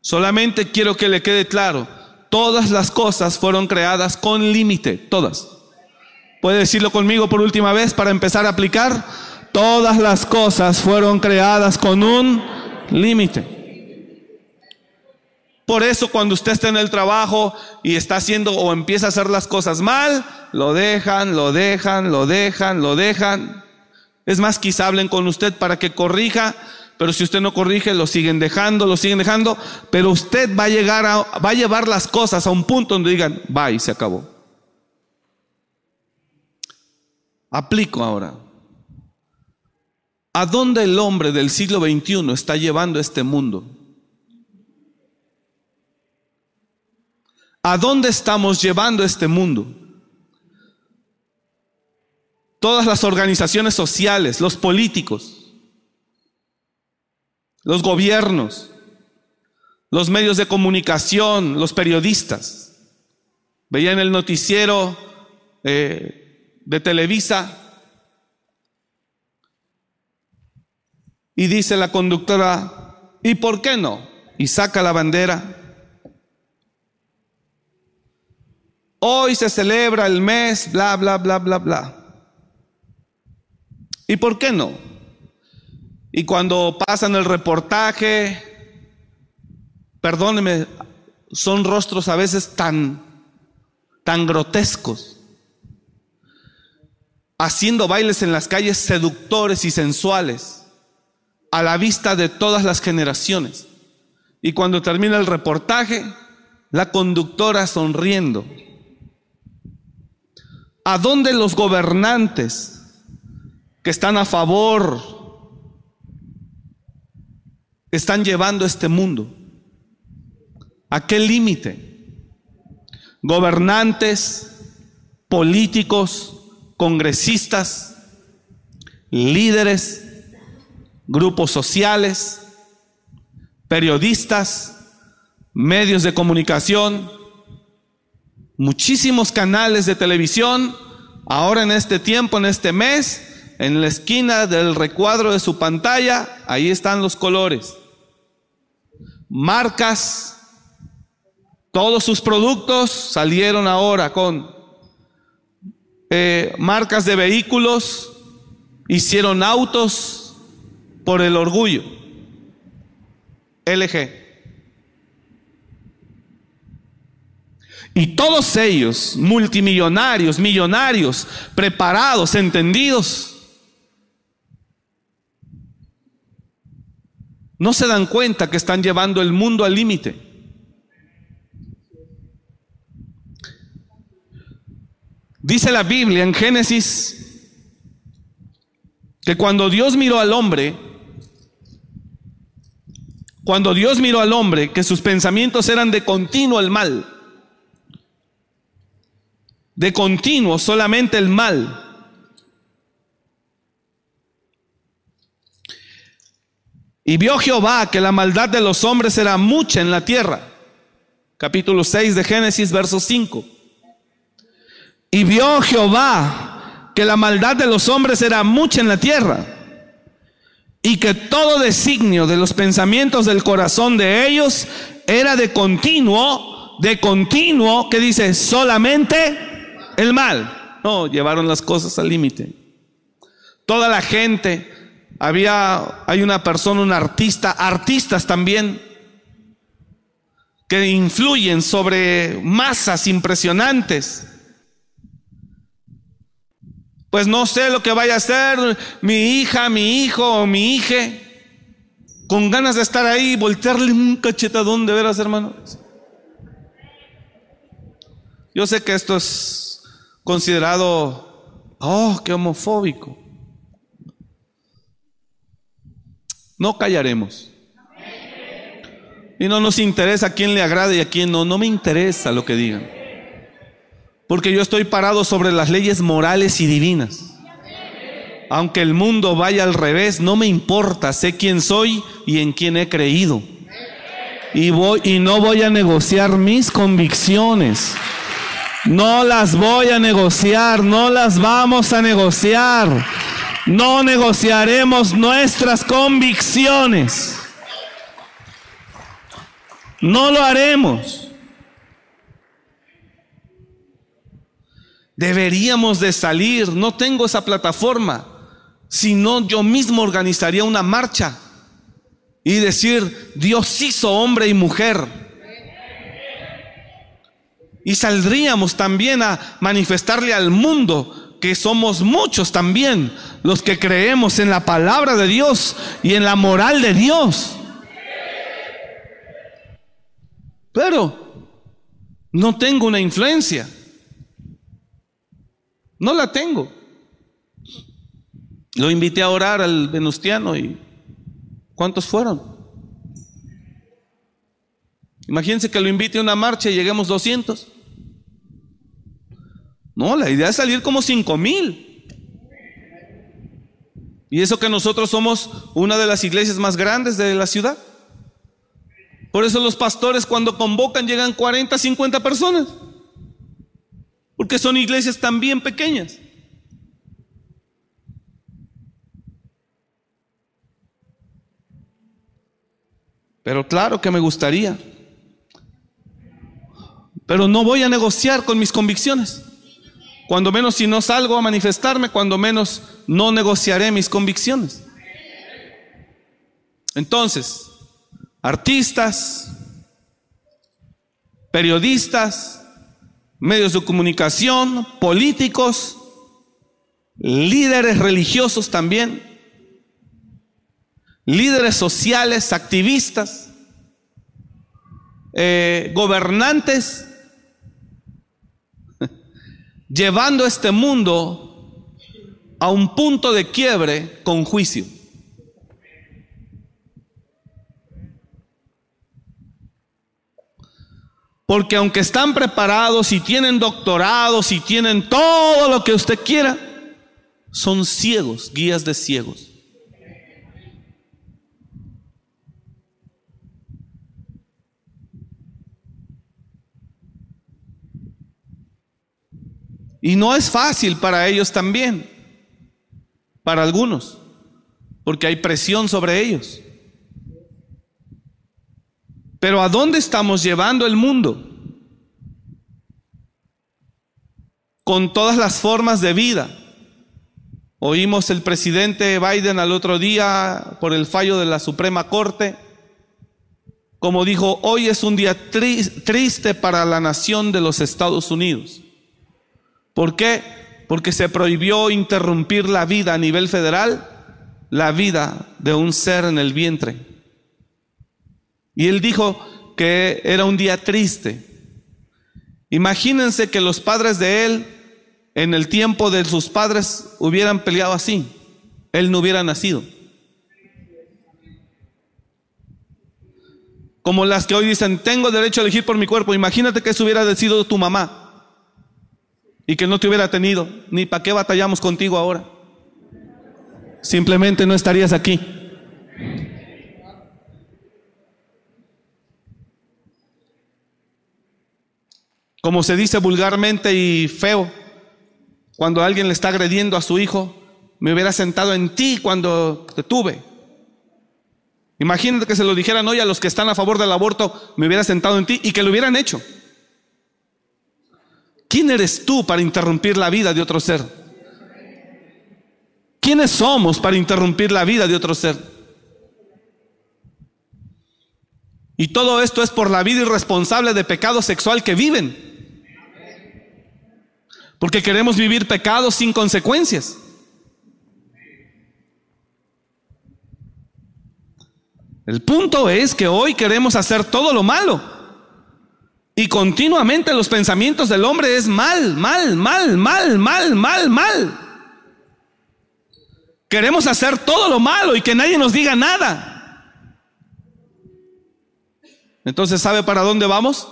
Solamente quiero que le quede claro, todas las cosas fueron creadas con límite, todas. ¿Puede decirlo conmigo por última vez para empezar a aplicar? Todas las cosas fueron creadas con un límite. Por eso cuando usted está en el trabajo y está haciendo o empieza a hacer las cosas mal, lo dejan, lo dejan, lo dejan, lo dejan. Es más, quizá hablen con usted para que corrija, pero si usted no corrige, lo siguen dejando, lo siguen dejando, pero usted va a llegar a, va a llevar las cosas a un punto donde digan, bye, se acabó. Aplico ahora. ¿A dónde el hombre del siglo XXI está llevando este mundo? ¿A dónde estamos llevando este mundo? Todas las organizaciones sociales, los políticos, los gobiernos, los medios de comunicación, los periodistas. Veía en el noticiero eh, de Televisa y dice la conductora, ¿y por qué no? Y saca la bandera Hoy se celebra el mes, bla, bla, bla, bla, bla. ¿Y por qué no? Y cuando pasan el reportaje, perdóneme, son rostros a veces tan, tan grotescos, haciendo bailes en las calles seductores y sensuales, a la vista de todas las generaciones. Y cuando termina el reportaje, la conductora sonriendo. ¿A dónde los gobernantes que están a favor están llevando este mundo? ¿A qué límite? Gobernantes, políticos, congresistas, líderes, grupos sociales, periodistas, medios de comunicación, muchísimos canales de televisión, ahora en este tiempo, en este mes, en la esquina del recuadro de su pantalla, ahí están los colores. Marcas, todos sus productos salieron ahora con eh, marcas de vehículos, hicieron autos por el orgullo. LG. Y todos ellos, multimillonarios, millonarios, preparados, entendidos, no se dan cuenta que están llevando el mundo al límite. Dice la Biblia en Génesis que cuando Dios miró al hombre, cuando Dios miró al hombre, que sus pensamientos eran de continuo el mal, de continuo solamente el mal. Y vio Jehová que la maldad de los hombres era mucha en la tierra. Capítulo 6 de Génesis, verso 5. Y vio Jehová que la maldad de los hombres era mucha en la tierra y que todo designio de los pensamientos del corazón de ellos era de continuo, de continuo, que dice solamente el mal. No, llevaron las cosas al límite. Toda la gente, había, hay una persona, un artista, artistas también, que influyen sobre masas impresionantes. Pues no sé lo que vaya a hacer mi hija, mi hijo o mi hija, con ganas de estar ahí y voltearle un cachetadón de veras, hermano. Yo sé que esto es considerado, oh, qué homofóbico. No callaremos. Y no nos interesa a quién le agrade y a quién no. No me interesa lo que digan. Porque yo estoy parado sobre las leyes morales y divinas. Aunque el mundo vaya al revés, no me importa. Sé quién soy y en quién he creído. Y, voy, y no voy a negociar mis convicciones. No las voy a negociar, no las vamos a negociar. No negociaremos nuestras convicciones. No lo haremos. Deberíamos de salir, no tengo esa plataforma, sino yo mismo organizaría una marcha y decir, Dios hizo hombre y mujer y saldríamos también a manifestarle al mundo que somos muchos también los que creemos en la palabra de Dios y en la moral de Dios. Pero no tengo una influencia. No la tengo. Lo invité a orar al venustiano y ¿cuántos fueron? Imagínense que lo invite a una marcha y lleguemos 200. No, la idea es salir como 5 mil. Y eso que nosotros somos una de las iglesias más grandes de la ciudad. Por eso los pastores cuando convocan llegan 40, 50 personas. Porque son iglesias también pequeñas. Pero claro que me gustaría pero no voy a negociar con mis convicciones. Cuando menos si no salgo a manifestarme, cuando menos no negociaré mis convicciones. Entonces, artistas, periodistas, medios de comunicación, políticos, líderes religiosos también, líderes sociales, activistas, eh, gobernantes, llevando este mundo a un punto de quiebre con juicio. Porque aunque están preparados y tienen doctorados y tienen todo lo que usted quiera, son ciegos, guías de ciegos. Y no es fácil para ellos también, para algunos, porque hay presión sobre ellos. Pero ¿a dónde estamos llevando el mundo? Con todas las formas de vida. Oímos el presidente Biden al otro día por el fallo de la Suprema Corte, como dijo, hoy es un día triste para la nación de los Estados Unidos. ¿Por qué? Porque se prohibió interrumpir la vida a nivel federal, la vida de un ser en el vientre. Y él dijo que era un día triste. Imagínense que los padres de él, en el tiempo de sus padres, hubieran peleado así. Él no hubiera nacido. Como las que hoy dicen, tengo derecho a elegir por mi cuerpo. Imagínate que eso hubiera sido tu mamá y que no te hubiera tenido, ni para qué batallamos contigo ahora. Simplemente no estarías aquí. Como se dice vulgarmente y feo, cuando alguien le está agrediendo a su hijo, me hubiera sentado en ti cuando te tuve. Imagínate que se lo dijeran hoy a los que están a favor del aborto, me hubiera sentado en ti y que lo hubieran hecho. ¿Quién eres tú para interrumpir la vida de otro ser? ¿Quiénes somos para interrumpir la vida de otro ser? Y todo esto es por la vida irresponsable de pecado sexual que viven. Porque queremos vivir pecados sin consecuencias. El punto es que hoy queremos hacer todo lo malo. Y continuamente los pensamientos del hombre es mal, mal, mal, mal, mal, mal, mal. Queremos hacer todo lo malo y que nadie nos diga nada. Entonces, ¿sabe para dónde vamos?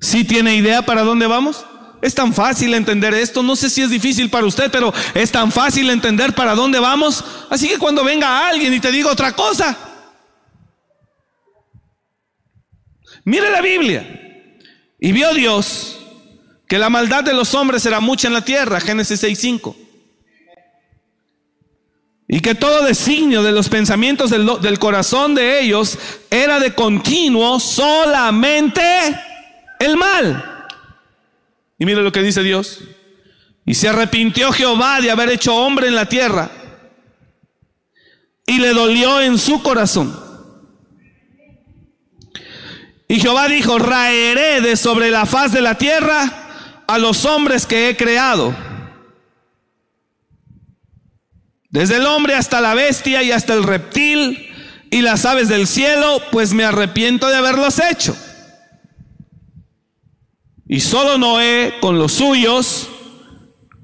¿Sí tiene idea para dónde vamos? Es tan fácil entender esto, no sé si es difícil para usted, pero es tan fácil entender para dónde vamos. Así que cuando venga alguien y te diga otra cosa, Mire la Biblia. Y vio Dios que la maldad de los hombres era mucha en la tierra, Génesis 6.5. Y que todo designio de los pensamientos del, del, corazón de ellos era de continuo solamente el mal. Y mire lo que dice Dios. Y se arrepintió Jehová de haber hecho hombre en la tierra. Y le dolió en su corazón. Y Jehová dijo, raeré de sobre la faz de la tierra a los hombres que he creado. Desde el hombre hasta la bestia y hasta el reptil y las aves del cielo, pues me arrepiento de haberlos hecho. Y solo Noé con los suyos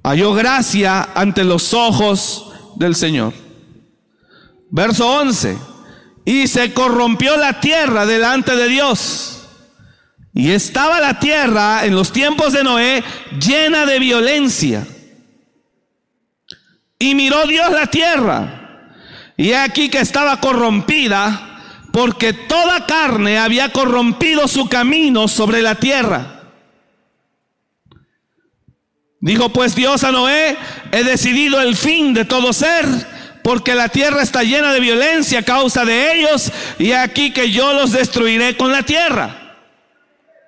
halló gracia ante los ojos del Señor. Verso 11. Y se corrompió la tierra delante de Dios. Y estaba la tierra en los tiempos de Noé llena de violencia. Y miró Dios la tierra. Y aquí que estaba corrompida porque toda carne había corrompido su camino sobre la tierra. Dijo pues Dios a Noé, he decidido el fin de todo ser porque la tierra está llena de violencia a causa de ellos, y aquí que yo los destruiré con la tierra.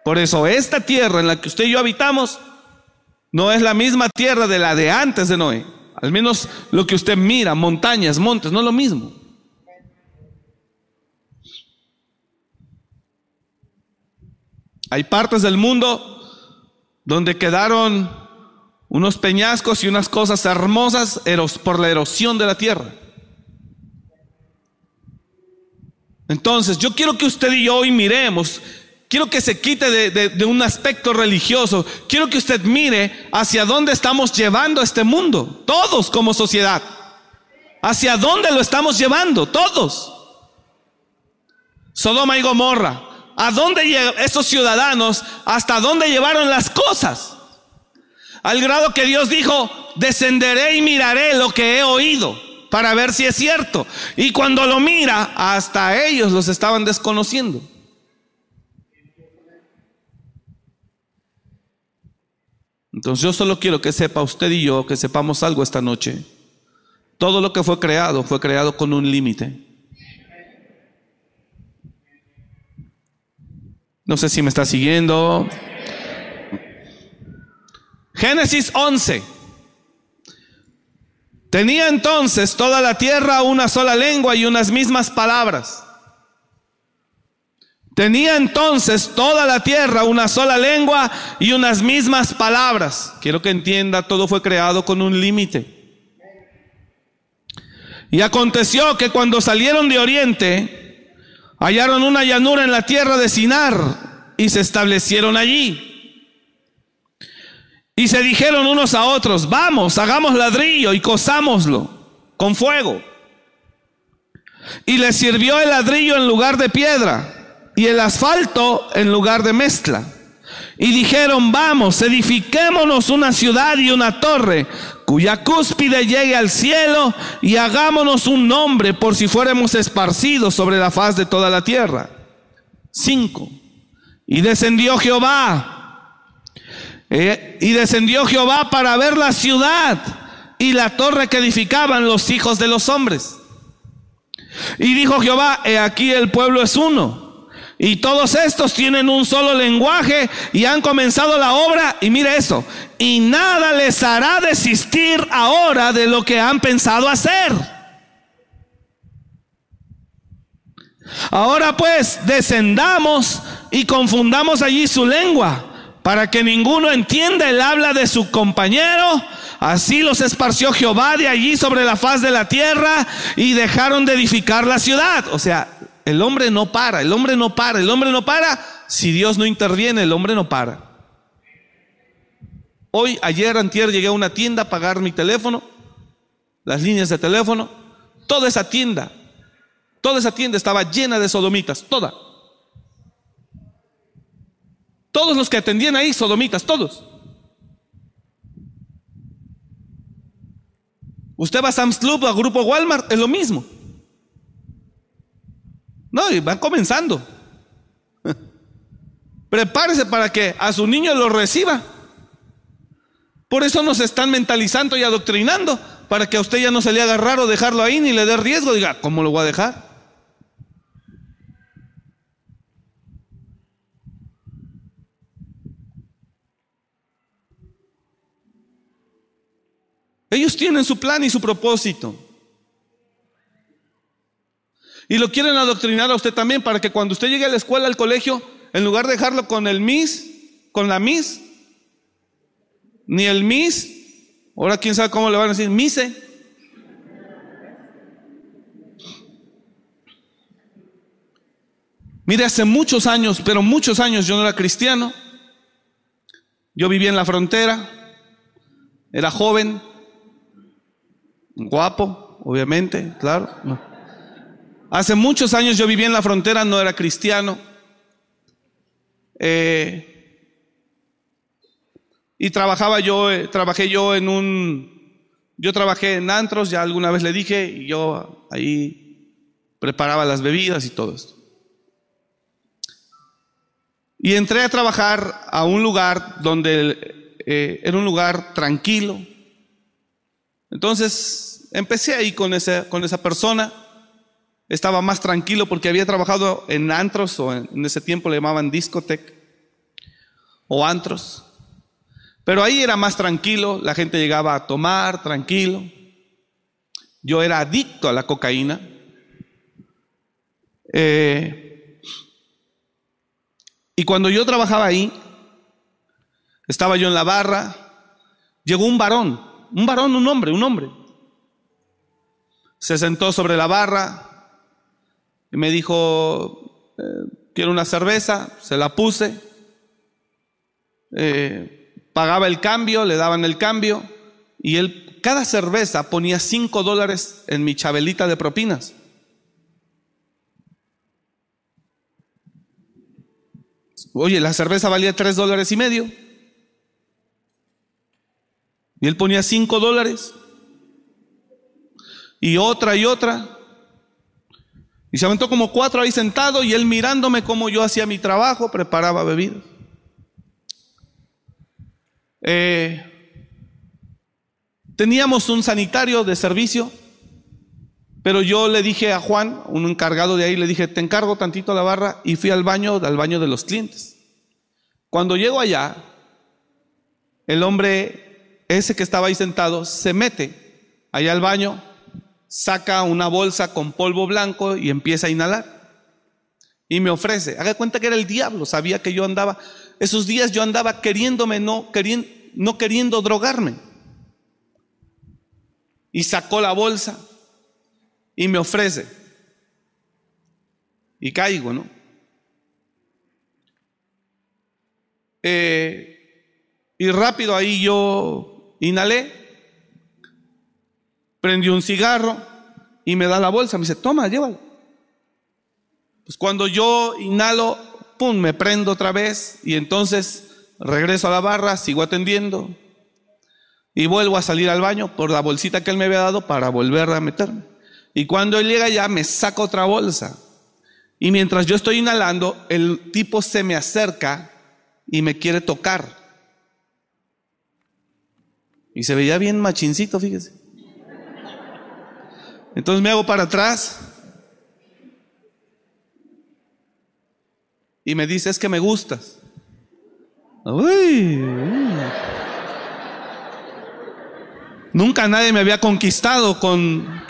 Por eso esta tierra en la que usted y yo habitamos no es la misma tierra de la de antes de Noé. Al menos lo que usted mira, montañas, montes, no es lo mismo. Hay partes del mundo donde quedaron unos peñascos y unas cosas hermosas por la erosión de la tierra. Entonces, yo quiero que usted y yo hoy miremos, quiero que se quite de, de, un aspecto religioso, quiero que usted mire hacia dónde estamos llevando a este mundo, todos como sociedad. ¿Hacia dónde lo estamos llevando? Todos. Sodoma y Gomorra. ¿A dónde esos ciudadanos? ¿Hasta dónde llevaron las cosas? Al grado que Dios dijo, descenderé y miraré lo que he oído para ver si es cierto. Y cuando lo mira, hasta ellos los estaban desconociendo. Entonces yo solo quiero que sepa usted y yo, que sepamos algo esta noche. Todo lo que fue creado fue creado con un límite. No sé si me está siguiendo. Génesis 11. Tenía entonces toda la tierra una sola lengua y unas mismas palabras. Tenía entonces toda la tierra una sola lengua y unas mismas palabras. Quiero que entienda, todo fue creado con un límite. Y aconteció que cuando salieron de oriente, hallaron una llanura en la tierra de Sinar y se establecieron allí. Y se dijeron unos a otros, vamos, hagamos ladrillo y cosámoslo con fuego. Y les sirvió el ladrillo en lugar de piedra y el asfalto en lugar de mezcla. Y dijeron, vamos, edifiquémonos una ciudad y una torre cuya cúspide llegue al cielo y hagámonos un nombre por si fuéramos esparcidos sobre la faz de toda la tierra. Cinco. Y descendió Jehová eh, y descendió Jehová para ver la ciudad y la torre que edificaban los hijos de los hombres. Y dijo Jehová, aquí el pueblo es uno. Y todos estos tienen un solo lenguaje y han comenzado la obra. Y mire eso, y nada les hará desistir ahora de lo que han pensado hacer. Ahora pues, descendamos y confundamos allí su lengua para que ninguno entienda el habla de su compañero. Así los esparció Jehová de allí sobre la faz de la tierra y dejaron de edificar la ciudad. O sea, el hombre no para, el hombre no para, el hombre no para. Si Dios no interviene, el hombre no para. Hoy, ayer, antier, llegué a una tienda a pagar mi teléfono, las líneas de teléfono. Toda esa tienda, toda esa tienda estaba llena de sodomitas, toda. Todos los que atendían ahí, sodomitas, todos. Usted va a Sam's Club, a Grupo Walmart, es lo mismo. No, y van comenzando. Prepárese para que a su niño lo reciba. Por eso nos están mentalizando y adoctrinando, para que a usted ya no se le haga raro dejarlo ahí ni le dé riesgo. Diga, ¿cómo lo voy a dejar? Ellos tienen su plan y su propósito. Y lo quieren adoctrinar a usted también para que cuando usted llegue a la escuela, al colegio, en lugar de dejarlo con el Miss, con la Miss, ni el Miss, ahora quién sabe cómo le van a decir, Mise. Mire, hace muchos años, pero muchos años yo no era cristiano. Yo vivía en la frontera, era joven, Guapo, obviamente, claro. Hace muchos años yo vivía en la frontera, no era cristiano. Eh, y trabajaba yo, eh, trabajé yo en un, yo trabajé en antros, ya alguna vez le dije, y yo ahí preparaba las bebidas y todo esto. Y entré a trabajar a un lugar donde eh, era un lugar tranquilo, entonces empecé ahí con esa, con esa persona. Estaba más tranquilo porque había trabajado en antros o en, ese tiempo le llamaban discotec o antros. Pero ahí era más tranquilo, la gente llegaba a tomar tranquilo. Yo era adicto a la cocaína. Eh, y cuando yo trabajaba ahí, estaba yo en la barra, llegó un varón un varón, un hombre, un hombre. Se sentó sobre la barra Y me dijo, eh, quiero una cerveza, se la puse. Eh, pagaba el cambio, le daban el cambio. Y él, cada cerveza ponía 5 dólares en mi chabelita de propinas. Oye, la cerveza valía 3 dólares y medio. Y él ponía 5 dólares. Y otra y otra. Y se aventó como cuatro ahí sentado y él mirándome cómo yo hacía mi trabajo, preparaba bebidas. Eh, teníamos un sanitario de servicio, pero yo le dije a Juan, un encargado de ahí, le dije, te encargo tantito la barra y fui al baño, al baño de los clientes. Cuando llego allá, el hombre, ese que estaba ahí sentado, se mete allá al baño, saca una bolsa con polvo blanco y empieza a inhalar. Y me ofrece, haga cuenta que era el diablo, sabía que yo andaba, esos días yo andaba queriéndome, no, queriendo, no queriendo drogarme. Y sacó la bolsa y me ofrece. Y caigo, ¿no? Eh, y rápido ahí yo inhalé prendió un cigarro y me da la bolsa. Me dice, toma, llévalo. Pues cuando yo inhalo, pum, me prendo otra vez y entonces regreso a la barra, sigo atendiendo y vuelvo a salir al baño por la bolsita que él me había dado para volver a meterme. Y cuando él llega ya me saca otra bolsa. Y mientras yo estoy inhalando, el tipo se me acerca y me quiere tocar. Y se veía bien machincito, fíjese. Entonces me hago para atrás y me dice, es que me gustas. Nunca nadie me había conquistado con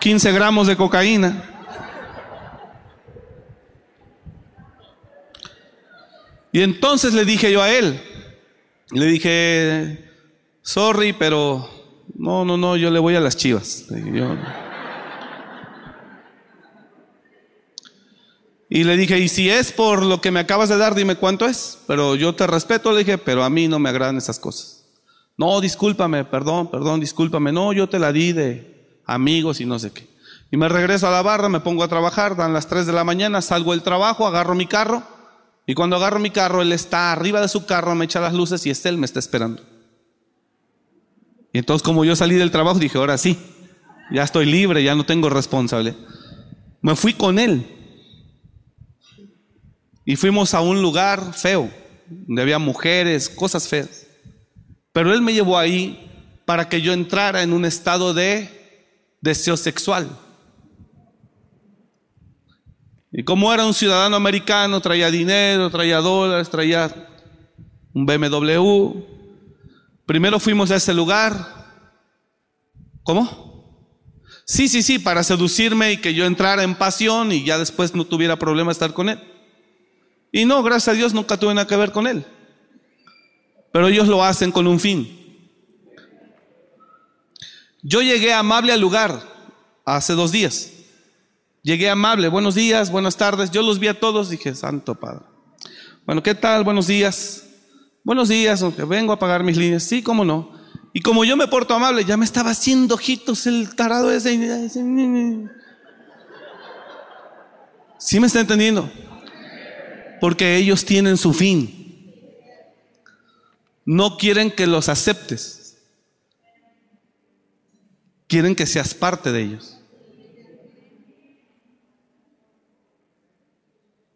15 gramos de cocaína. Y entonces le dije yo a él, le dije, sorry, pero no, no, no, yo le voy a las chivas. Y le dije, y si es por lo que me acabas de dar, dime cuánto es. Pero yo te respeto, le dije, pero a mí no me agradan esas cosas. No, discúlpame, perdón, perdón, discúlpame. No, yo te la di de amigos y no sé qué. Y me regreso a la barra, me pongo a trabajar, dan las 3 de la mañana, salgo del trabajo, agarro mi carro. Y cuando agarro mi carro, él está arriba de su carro, me echa las luces y es él, me está esperando. Y entonces como yo salí del trabajo, dije, ahora sí, ya estoy libre, ya no tengo responsable. Me fui con él. Y fuimos a un lugar feo, donde había mujeres, cosas feas. Pero Él me llevó ahí para que yo entrara en un estado de deseo sexual. Y como era un ciudadano americano, traía dinero, traía dólares, traía un BMW. Primero fuimos a ese lugar. ¿Cómo? Sí, sí, sí, para seducirme y que yo entrara en pasión y ya después no tuviera problema estar con él. Y no, gracias a Dios nunca tuve nada que ver con él. Pero ellos lo hacen con un fin. Yo llegué amable al lugar hace dos días. Llegué amable, buenos días, buenas tardes. Yo los vi a todos, dije, Santo Padre. Bueno, ¿qué tal? Buenos días. Buenos días, aunque vengo a pagar mis líneas. Sí, cómo no. Y como yo me porto amable, ya me estaba haciendo ojitos el tarado ese. ¿Sí me está entendiendo? Porque ellos tienen su fin. No quieren que los aceptes. Quieren que seas parte de ellos.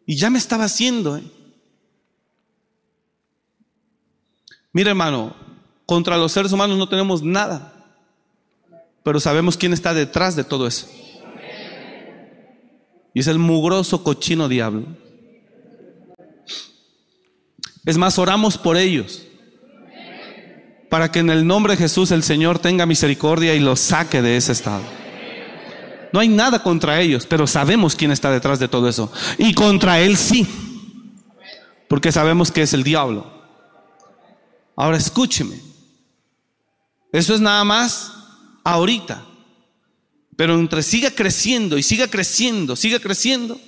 Y ya me estaba haciendo. ¿eh? Mira hermano, contra los seres humanos no tenemos nada. Pero sabemos quién está detrás de todo eso. Y es el mugroso cochino diablo. Es más, oramos por ellos. Para que en el nombre de Jesús el Señor tenga misericordia y los saque de ese estado. No hay nada contra ellos, pero sabemos quién está detrás de todo eso. Y contra Él sí. Porque sabemos que es el diablo. Ahora escúcheme. Eso es nada más ahorita. Pero entre siga creciendo y siga creciendo, siga creciendo,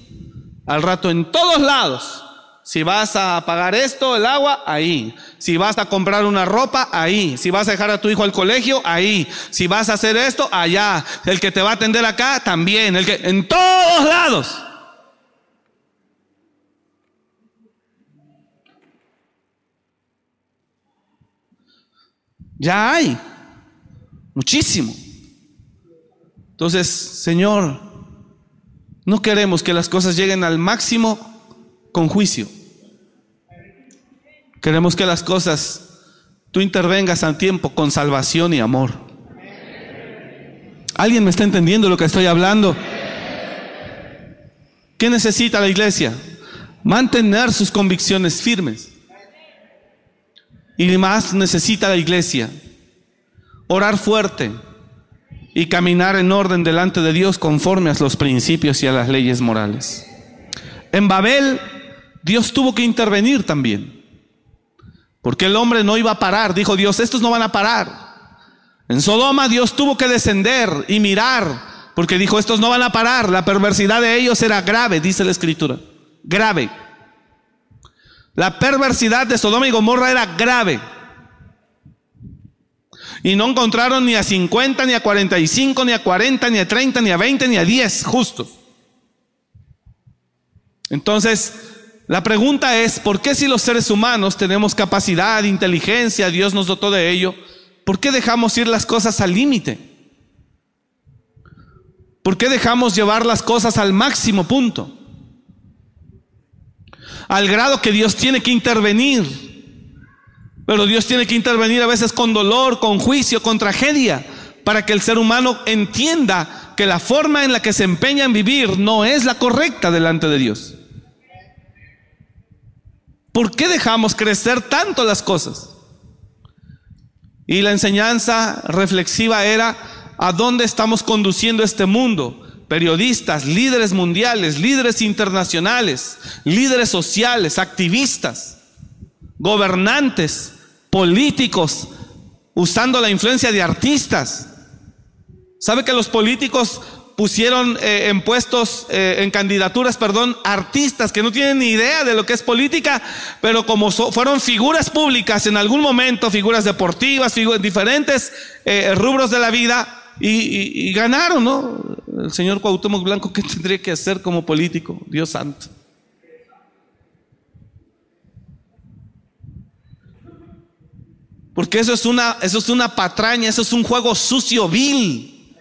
al rato en todos lados, si vas a pagar esto, el agua, ahí. Si vas a comprar una ropa, ahí. Si vas a dejar a tu hijo al colegio, ahí. Si vas a hacer esto, allá. El que te va a atender acá, también. El que, en todos lados. Ya hay. Muchísimo. Entonces, Señor, no queremos que las cosas lleguen al máximo con juicio. Queremos que las cosas, tú intervengas a tiempo con salvación y amor. ¿Alguien me está entendiendo lo que estoy hablando? ¿Qué necesita la iglesia? Mantener sus convicciones firmes. Y más necesita la iglesia orar fuerte y caminar en orden delante de Dios conforme a los principios y a las leyes morales. En Babel, Dios tuvo que intervenir también, porque el hombre no iba a parar, dijo Dios, estos no van a parar. En Sodoma Dios tuvo que descender y mirar, porque dijo, estos no van a parar, la perversidad de ellos era grave, dice la escritura, grave. La perversidad de Sodoma y Gomorra era grave. Y no encontraron ni a 50, ni a 45, ni a 40, ni a 30, ni a 20, ni a 10 justos. Entonces, la pregunta es, ¿por qué si los seres humanos tenemos capacidad, inteligencia, Dios nos dotó de ello, ¿por qué dejamos ir las cosas al límite? ¿Por qué dejamos llevar las cosas al máximo punto? Al grado que Dios tiene que intervenir pero Dios tiene que intervenir a veces con dolor, con juicio, con tragedia, para que el ser humano entienda que la forma en la que se empeña en vivir no es la correcta delante de Dios. ¿Por qué dejamos crecer tanto las cosas? Y la enseñanza reflexiva era a dónde estamos conduciendo este mundo. Periodistas, líderes mundiales, líderes internacionales, líderes sociales, activistas, gobernantes, políticos usando la influencia de artistas. ¿Sabe que los políticos pusieron eh, en puestos, eh, en candidaturas, perdón, artistas que no tienen ni idea de lo que es política, pero como fueron figuras públicas en algún momento, figuras deportivas, figuras, diferentes eh, rubros de la vida, y, ganaron, ¿no? El señor Cuauhtémoc Blanco, ¿qué tendría que hacer como político? Dios santo. Porque eso es una, eso es una patraña, eso es un juego sucio, vil,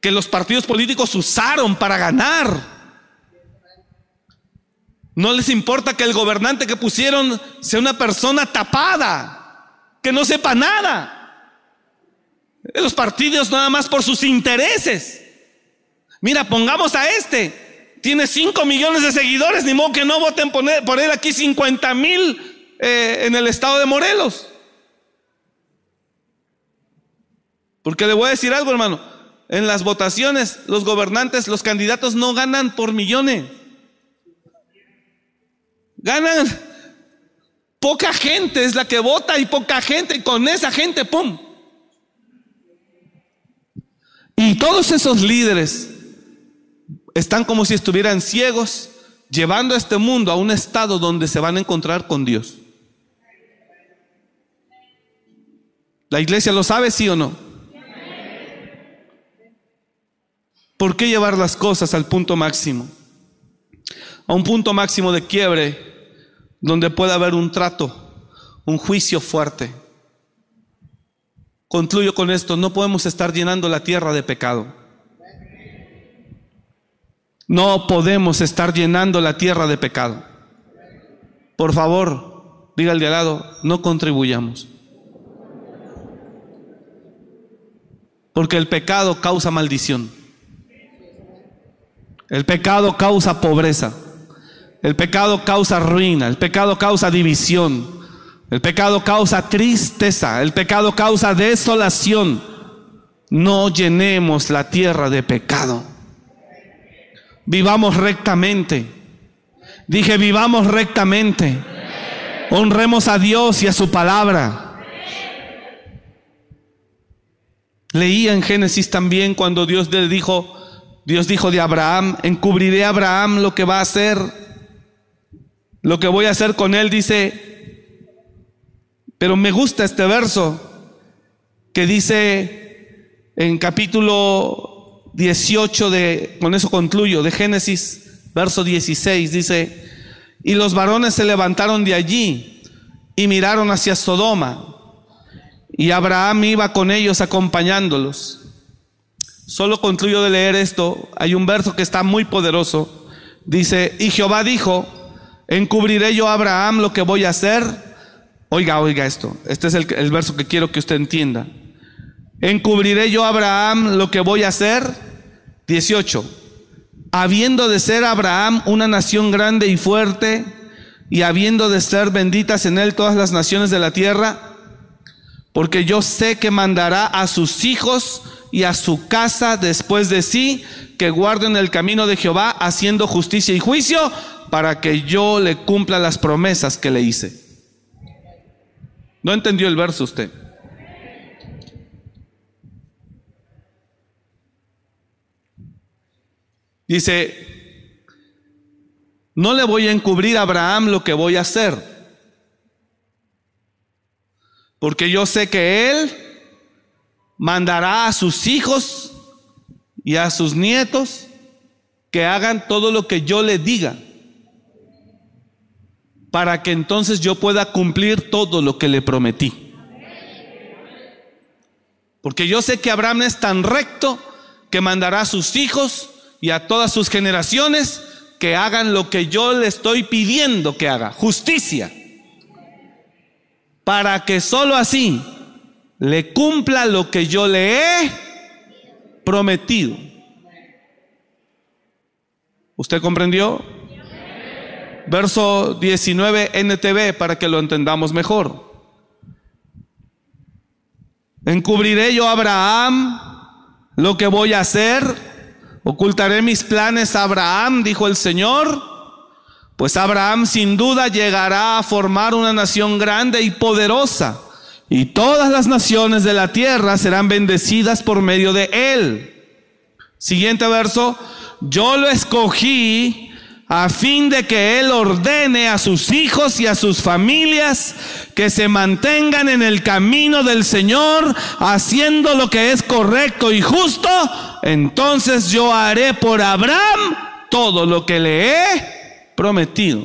que los partidos políticos usaron para ganar. No les importa que el gobernante que pusieron sea una persona tapada, que no sepa nada. Los partidos nada más por sus intereses. Mira, pongamos a este. Tiene 5 millones de seguidores, ni modo que no voten por él, aquí 50 mil eh, en el estado de Morelos. Porque le voy a decir algo, hermano. En las votaciones, los gobernantes, los candidatos no ganan por millones. Ganan poca gente es la que vota y poca gente, y con esa gente, ¡pum! Y todos esos líderes están como si estuvieran ciegos, llevando a este mundo a un estado donde se van a encontrar con Dios. ¿La iglesia lo sabe, sí o no? ¿Por qué llevar las cosas al punto máximo? A un punto máximo de quiebre donde pueda haber un trato, un juicio fuerte. Concluyo con esto, no podemos estar llenando la tierra de pecado. No podemos estar llenando la tierra de pecado. Por favor, diga al de al lado, no contribuyamos. Porque el pecado causa maldición. El pecado causa pobreza. El pecado causa ruina. El pecado causa división. El pecado causa tristeza. El pecado causa desolación. No llenemos la tierra de pecado. Vivamos rectamente. Dije, vivamos rectamente. Honremos a Dios y a su palabra. Leía en Génesis también cuando Dios le dijo, Dios dijo de Abraham, encubriré a Abraham lo que va a hacer, lo que voy a hacer con él, dice, pero me gusta este verso que dice en capítulo 18 de, con eso concluyo, de Génesis, verso 16, dice, y los varones se levantaron de allí y miraron hacia Sodoma y Abraham iba con ellos acompañándolos. Solo concluyo de leer esto. Hay un verso que está muy poderoso. Dice, y Jehová dijo, encubriré yo a Abraham lo que voy a hacer. Oiga, oiga esto. Este es el, verso que quiero que usted entienda. Encubriré yo a Abraham lo que voy a hacer. 18. Habiendo de ser Abraham una nación grande y fuerte, y habiendo de ser benditas en él todas las naciones de la tierra, porque yo sé que mandará a sus hijos y a su casa después de sí, que guarden el camino de Jehová, haciendo justicia y juicio, para que yo le cumpla las promesas que le hice. ¿No entendió el verso usted? Dice, no le voy a encubrir a Abraham lo que voy a hacer porque yo sé que Él mandará a sus hijos y a sus nietos que hagan todo lo que yo le diga, para que entonces yo pueda cumplir todo lo que le prometí. Porque yo sé que Abraham es tan recto que mandará a sus hijos y a todas sus generaciones que hagan lo que yo le estoy pidiendo que haga, justicia para que sólo así le cumpla lo que yo le he prometido. ¿Usted comprendió? Verso 19 NTV para que lo entendamos mejor. Encubriré yo a Abraham lo que voy a hacer, ocultaré mis planes a Abraham, dijo el Señor pues Abraham sin duda llegará a formar una nación grande y poderosa, y todas las naciones de la tierra serán bendecidas por medio de él. Siguiente verso, yo lo escogí a fin de que él ordene a sus hijos y a sus familias que se mantengan en el camino del Señor, haciendo lo que es correcto y justo, entonces yo haré por Abraham todo lo que le he prometido.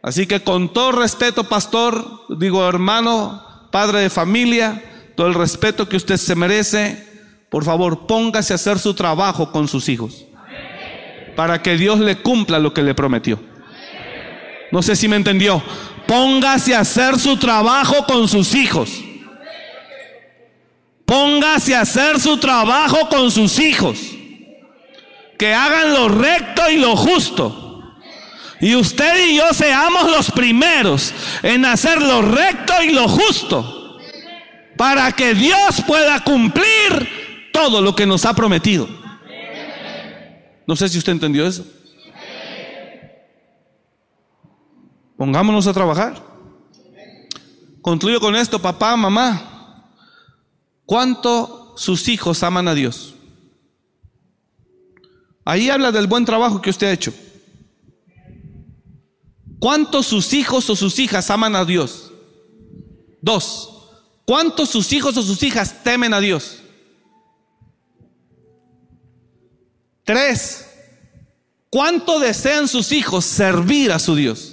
Así que con todo respeto, pastor, digo hermano, padre de familia, todo el respeto que usted se merece, por favor póngase a hacer su trabajo con sus hijos. Para que Dios le cumpla lo que le prometió. No sé si me entendió. Póngase a hacer su trabajo con sus hijos. Póngase a hacer su trabajo con sus hijos que hagan lo recto y lo justo. Y usted y yo seamos los primeros en hacer lo recto y lo justo. Para que Dios pueda cumplir todo lo que nos ha prometido. No sé si usted entendió eso. Pongámonos a trabajar. Concluyo con esto, papá, mamá. ¿Cuánto sus hijos aman a Dios? Ahí habla del buen trabajo que usted ha hecho. ¿Cuántos sus hijos o sus hijas aman a Dios? Dos. ¿Cuántos sus hijos o sus hijas temen a Dios? Tres. ¿Cuánto desean sus hijos servir a su Dios?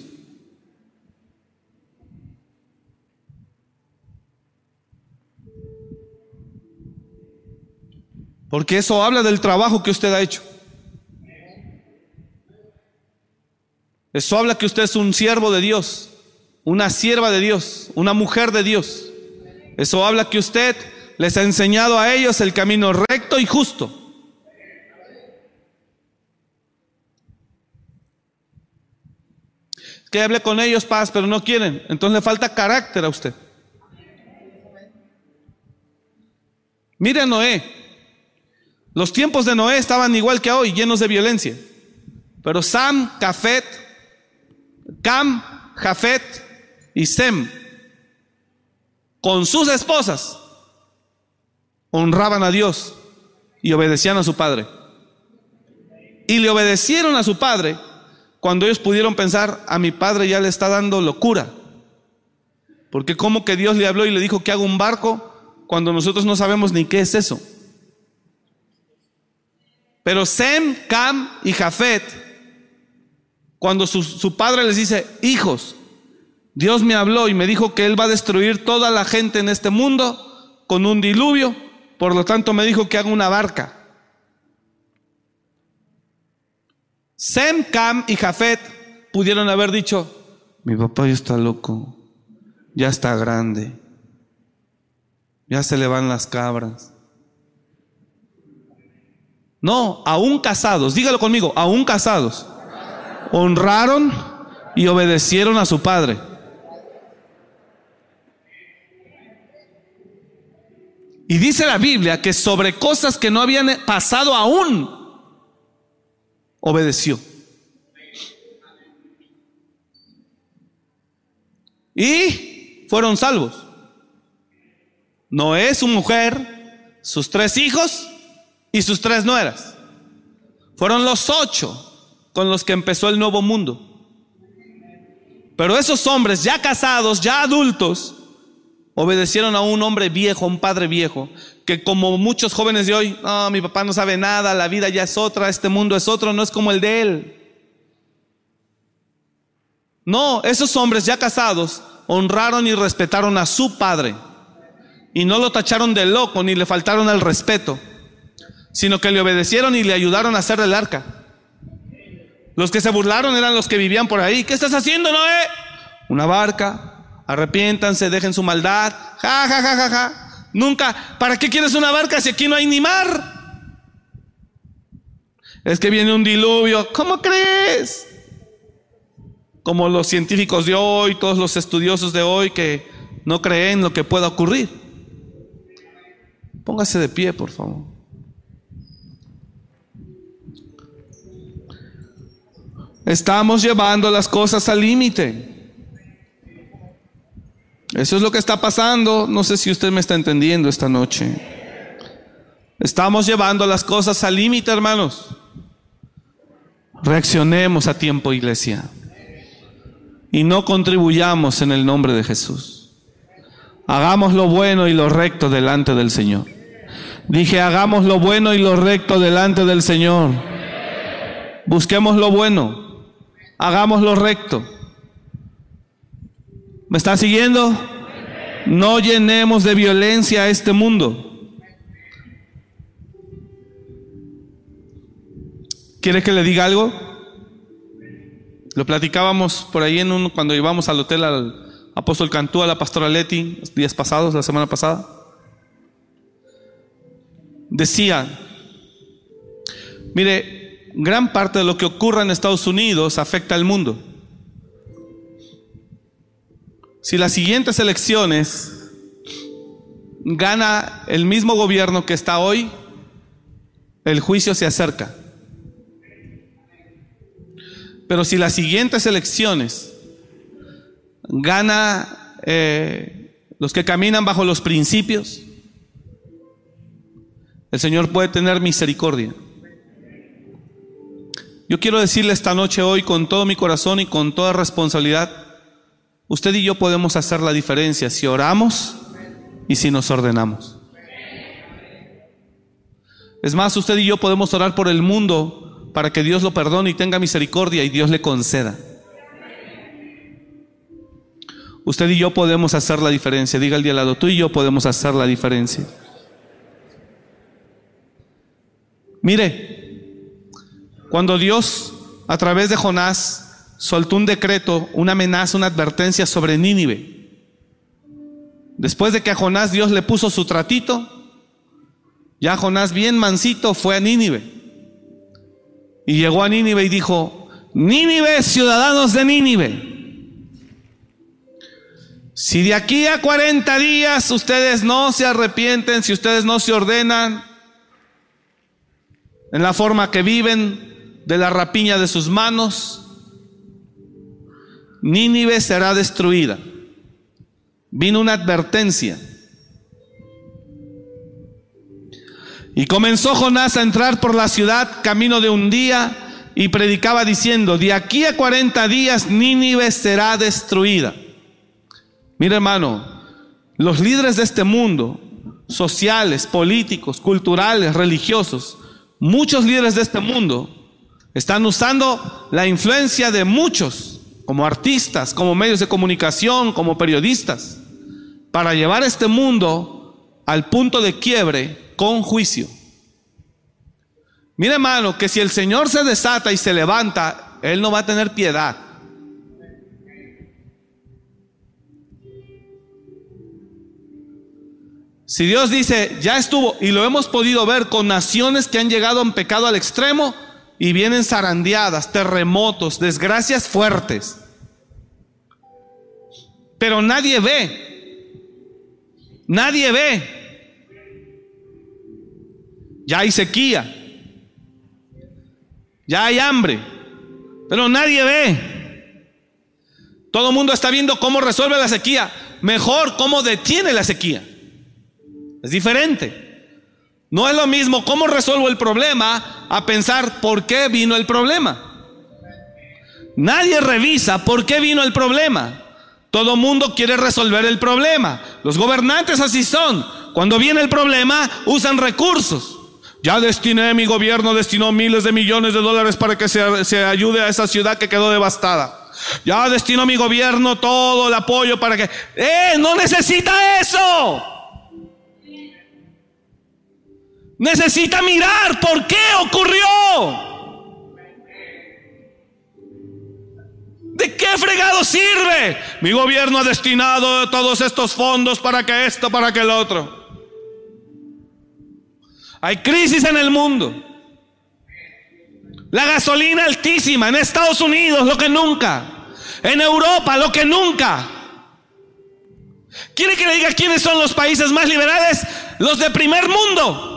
Porque eso habla del trabajo que usted ha hecho. Eso habla que usted es un siervo de Dios, una sierva de Dios, una mujer de Dios. Eso habla que usted les ha enseñado a ellos el camino recto y justo. Que hable con ellos paz, pero no quieren. Entonces le falta carácter a usted. Mire a Noé. Los tiempos de Noé estaban igual que hoy, llenos de violencia. Pero Sam, Cafet, Cam, Jafet y Sem, con sus esposas, honraban a Dios y obedecían a su padre. Y le obedecieron a su padre cuando ellos pudieron pensar, a mi padre ya le está dando locura. Porque como que Dios le habló y le dijo que haga un barco cuando nosotros no sabemos ni qué es eso. Pero Sem, Cam y Jafet, cuando su, su, padre les dice, hijos, Dios me habló y me dijo que Él va a destruir toda la gente en este mundo con un diluvio, por lo tanto me dijo que haga una barca. Sem, Cam y Jafet pudieron haber dicho, mi papá ya está loco, ya está grande, ya se le van las cabras. No, aún casados, dígalo conmigo, aún casados, honraron y obedecieron a su padre. Y dice la Biblia que sobre cosas que no habían pasado aún, obedeció. Y fueron salvos. Noé, su mujer, sus tres hijos y sus tres nueras. Fueron los ocho con los que empezó el nuevo mundo. Pero esos hombres ya casados, ya adultos, obedecieron a un hombre viejo, un padre viejo, que como muchos jóvenes de hoy, no, mi papá no sabe nada, la vida ya es otra, este mundo es otro, no es como el de él. No, esos hombres ya casados honraron y respetaron a su padre. Y no lo tacharon de loco ni le faltaron al respeto, sino que le obedecieron y le ayudaron a hacer el arca. Los que se burlaron eran los que vivían por ahí. ¿Qué estás haciendo, Noé? Una barca. Arrepiéntanse, dejen su maldad. Ja, ja, ja, ja, ja. Nunca. ¿Para qué quieres una barca si aquí no hay ni mar? Es que viene un diluvio. ¿Cómo crees? Como los científicos de hoy, todos los estudiosos de hoy que no creen lo que pueda ocurrir. Póngase de pie, por favor. Estamos llevando las cosas al límite. Eso es lo que está pasando. No sé si usted me está entendiendo esta noche. Estamos llevando las cosas al límite, hermanos. Reaccionemos a tiempo, iglesia. Y no contribuyamos en el nombre de Jesús. Hagamos lo bueno y lo recto delante del Señor. Dije, hagamos lo bueno y lo recto delante del Señor. Busquemos lo bueno hagamos lo recto. ¿Me está siguiendo? No llenemos de violencia a este mundo. ¿Quiere que le diga algo? Lo platicábamos por ahí en un, cuando íbamos al hotel al apóstol Cantú, a la pastora Leti, días pasados, la semana pasada. Decía, mire, gran parte de lo que ocurra en Estados Unidos afecta al mundo. Si las siguientes elecciones gana el mismo gobierno que está hoy, el juicio se acerca. Pero si las siguientes elecciones gana eh, los que caminan bajo los principios, el Señor puede tener misericordia. Yo quiero decirle esta noche hoy con todo mi corazón y con toda responsabilidad, usted y yo podemos hacer la diferencia si oramos y si nos ordenamos. Es más, usted y yo podemos orar por el mundo para que Dios lo perdone y tenga misericordia y Dios le conceda. Usted y yo podemos hacer la diferencia. Diga el día al lado, tú y yo podemos hacer la diferencia. Mire, cuando Dios, a través de Jonás, soltó un decreto, una amenaza, una advertencia sobre Nínive. Después de que a Jonás Dios le puso su tratito, ya Jonás bien mansito fue a Nínive. Y llegó a Nínive y dijo, Nínive, ciudadanos de Nínive, si de aquí a 40 días ustedes no se arrepienten, si ustedes no se ordenan en la forma que viven, de la rapiña de sus manos, Nínive será destruida. Vino una advertencia. Y comenzó Jonás a entrar por la ciudad camino de un día y predicaba diciendo, de aquí a 40 días Nínive será destruida. Mira hermano, los líderes de este mundo, sociales, políticos, culturales, religiosos, muchos líderes de este mundo están usando la influencia de muchos, como artistas, como medios de comunicación, como periodistas, para llevar este mundo al punto de quiebre con juicio. Mira hermano, que si el Señor se desata y se levanta, Él no va a tener piedad. Si Dios dice, ya estuvo, y lo hemos podido ver con naciones que han llegado en pecado al extremo y vienen zarandeadas, terremotos, desgracias fuertes. Pero nadie ve, nadie ve. Ya hay sequía, ya hay hambre, pero nadie ve. Todo el mundo está viendo cómo resuelve la sequía, mejor cómo detiene la sequía. Es diferente. No es lo mismo cómo resuelvo el problema a pensar por qué vino el problema. Nadie revisa por qué vino el problema. Todo mundo quiere resolver el problema. Los gobernantes así son. Cuando viene el problema, usan recursos. Ya destiné, mi gobierno destinó miles de millones de dólares para que se, se ayude a esa ciudad que quedó devastada. Ya destinó mi gobierno todo el apoyo para que... ¡Eh! No necesita eso. Necesita mirar por qué ocurrió. ¿De qué fregado sirve? Mi gobierno ha destinado todos estos fondos para que esto, para que el otro. Hay crisis en el mundo. La gasolina altísima en Estados Unidos, lo que nunca. En Europa, lo que nunca. ¿Quiere que le diga quiénes son los países más liberales? Los de primer mundo.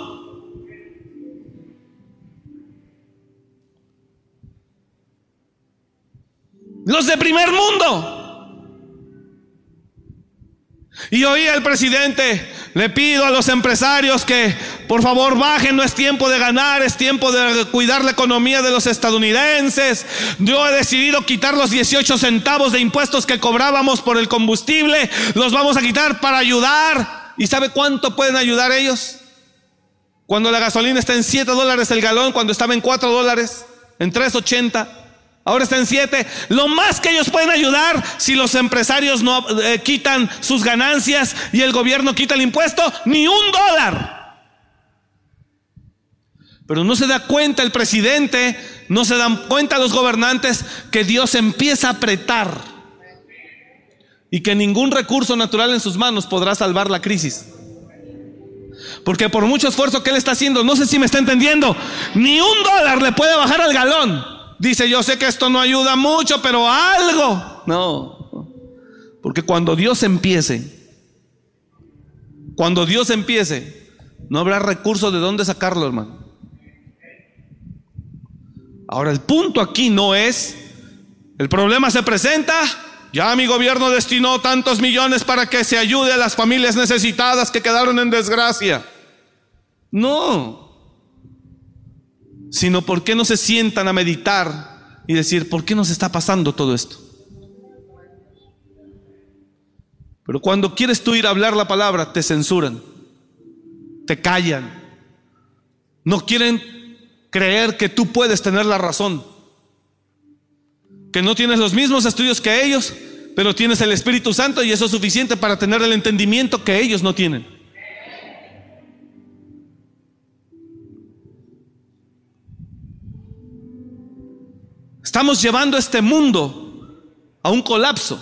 Los de primer mundo. Y oí al presidente, le pido a los empresarios que por favor bajen, no es tiempo de ganar, es tiempo de cuidar la economía de los estadounidenses. Yo he decidido quitar los 18 centavos de impuestos que cobrábamos por el combustible, los vamos a quitar para ayudar. ¿Y sabe cuánto pueden ayudar ellos? Cuando la gasolina está en 7 dólares el galón, cuando estaba en 4 dólares, en 3.80. Ahora está en siete. Lo más que ellos pueden ayudar si los empresarios no eh, quitan sus ganancias y el gobierno quita el impuesto, ni un dólar. Pero no se da cuenta el presidente, no se dan cuenta los gobernantes que Dios empieza a apretar y que ningún recurso natural en sus manos podrá salvar la crisis. Porque por mucho esfuerzo que él está haciendo, no sé si me está entendiendo, ni un dólar le puede bajar al galón. Dice, yo sé que esto no ayuda mucho, pero algo. No. Porque cuando Dios empiece, cuando Dios empiece, no habrá recursos de dónde sacarlo, hermano. Ahora, el punto aquí no es, el problema se presenta, ya mi gobierno destinó tantos millones para que se ayude a las familias necesitadas que quedaron en desgracia. No sino por qué no se sientan a meditar y decir, ¿por qué nos está pasando todo esto? Pero cuando quieres tú ir a hablar la palabra, te censuran, te callan, no quieren creer que tú puedes tener la razón, que no tienes los mismos estudios que ellos, pero tienes el Espíritu Santo y eso es suficiente para tener el entendimiento que ellos no tienen. Estamos llevando este mundo a un colapso.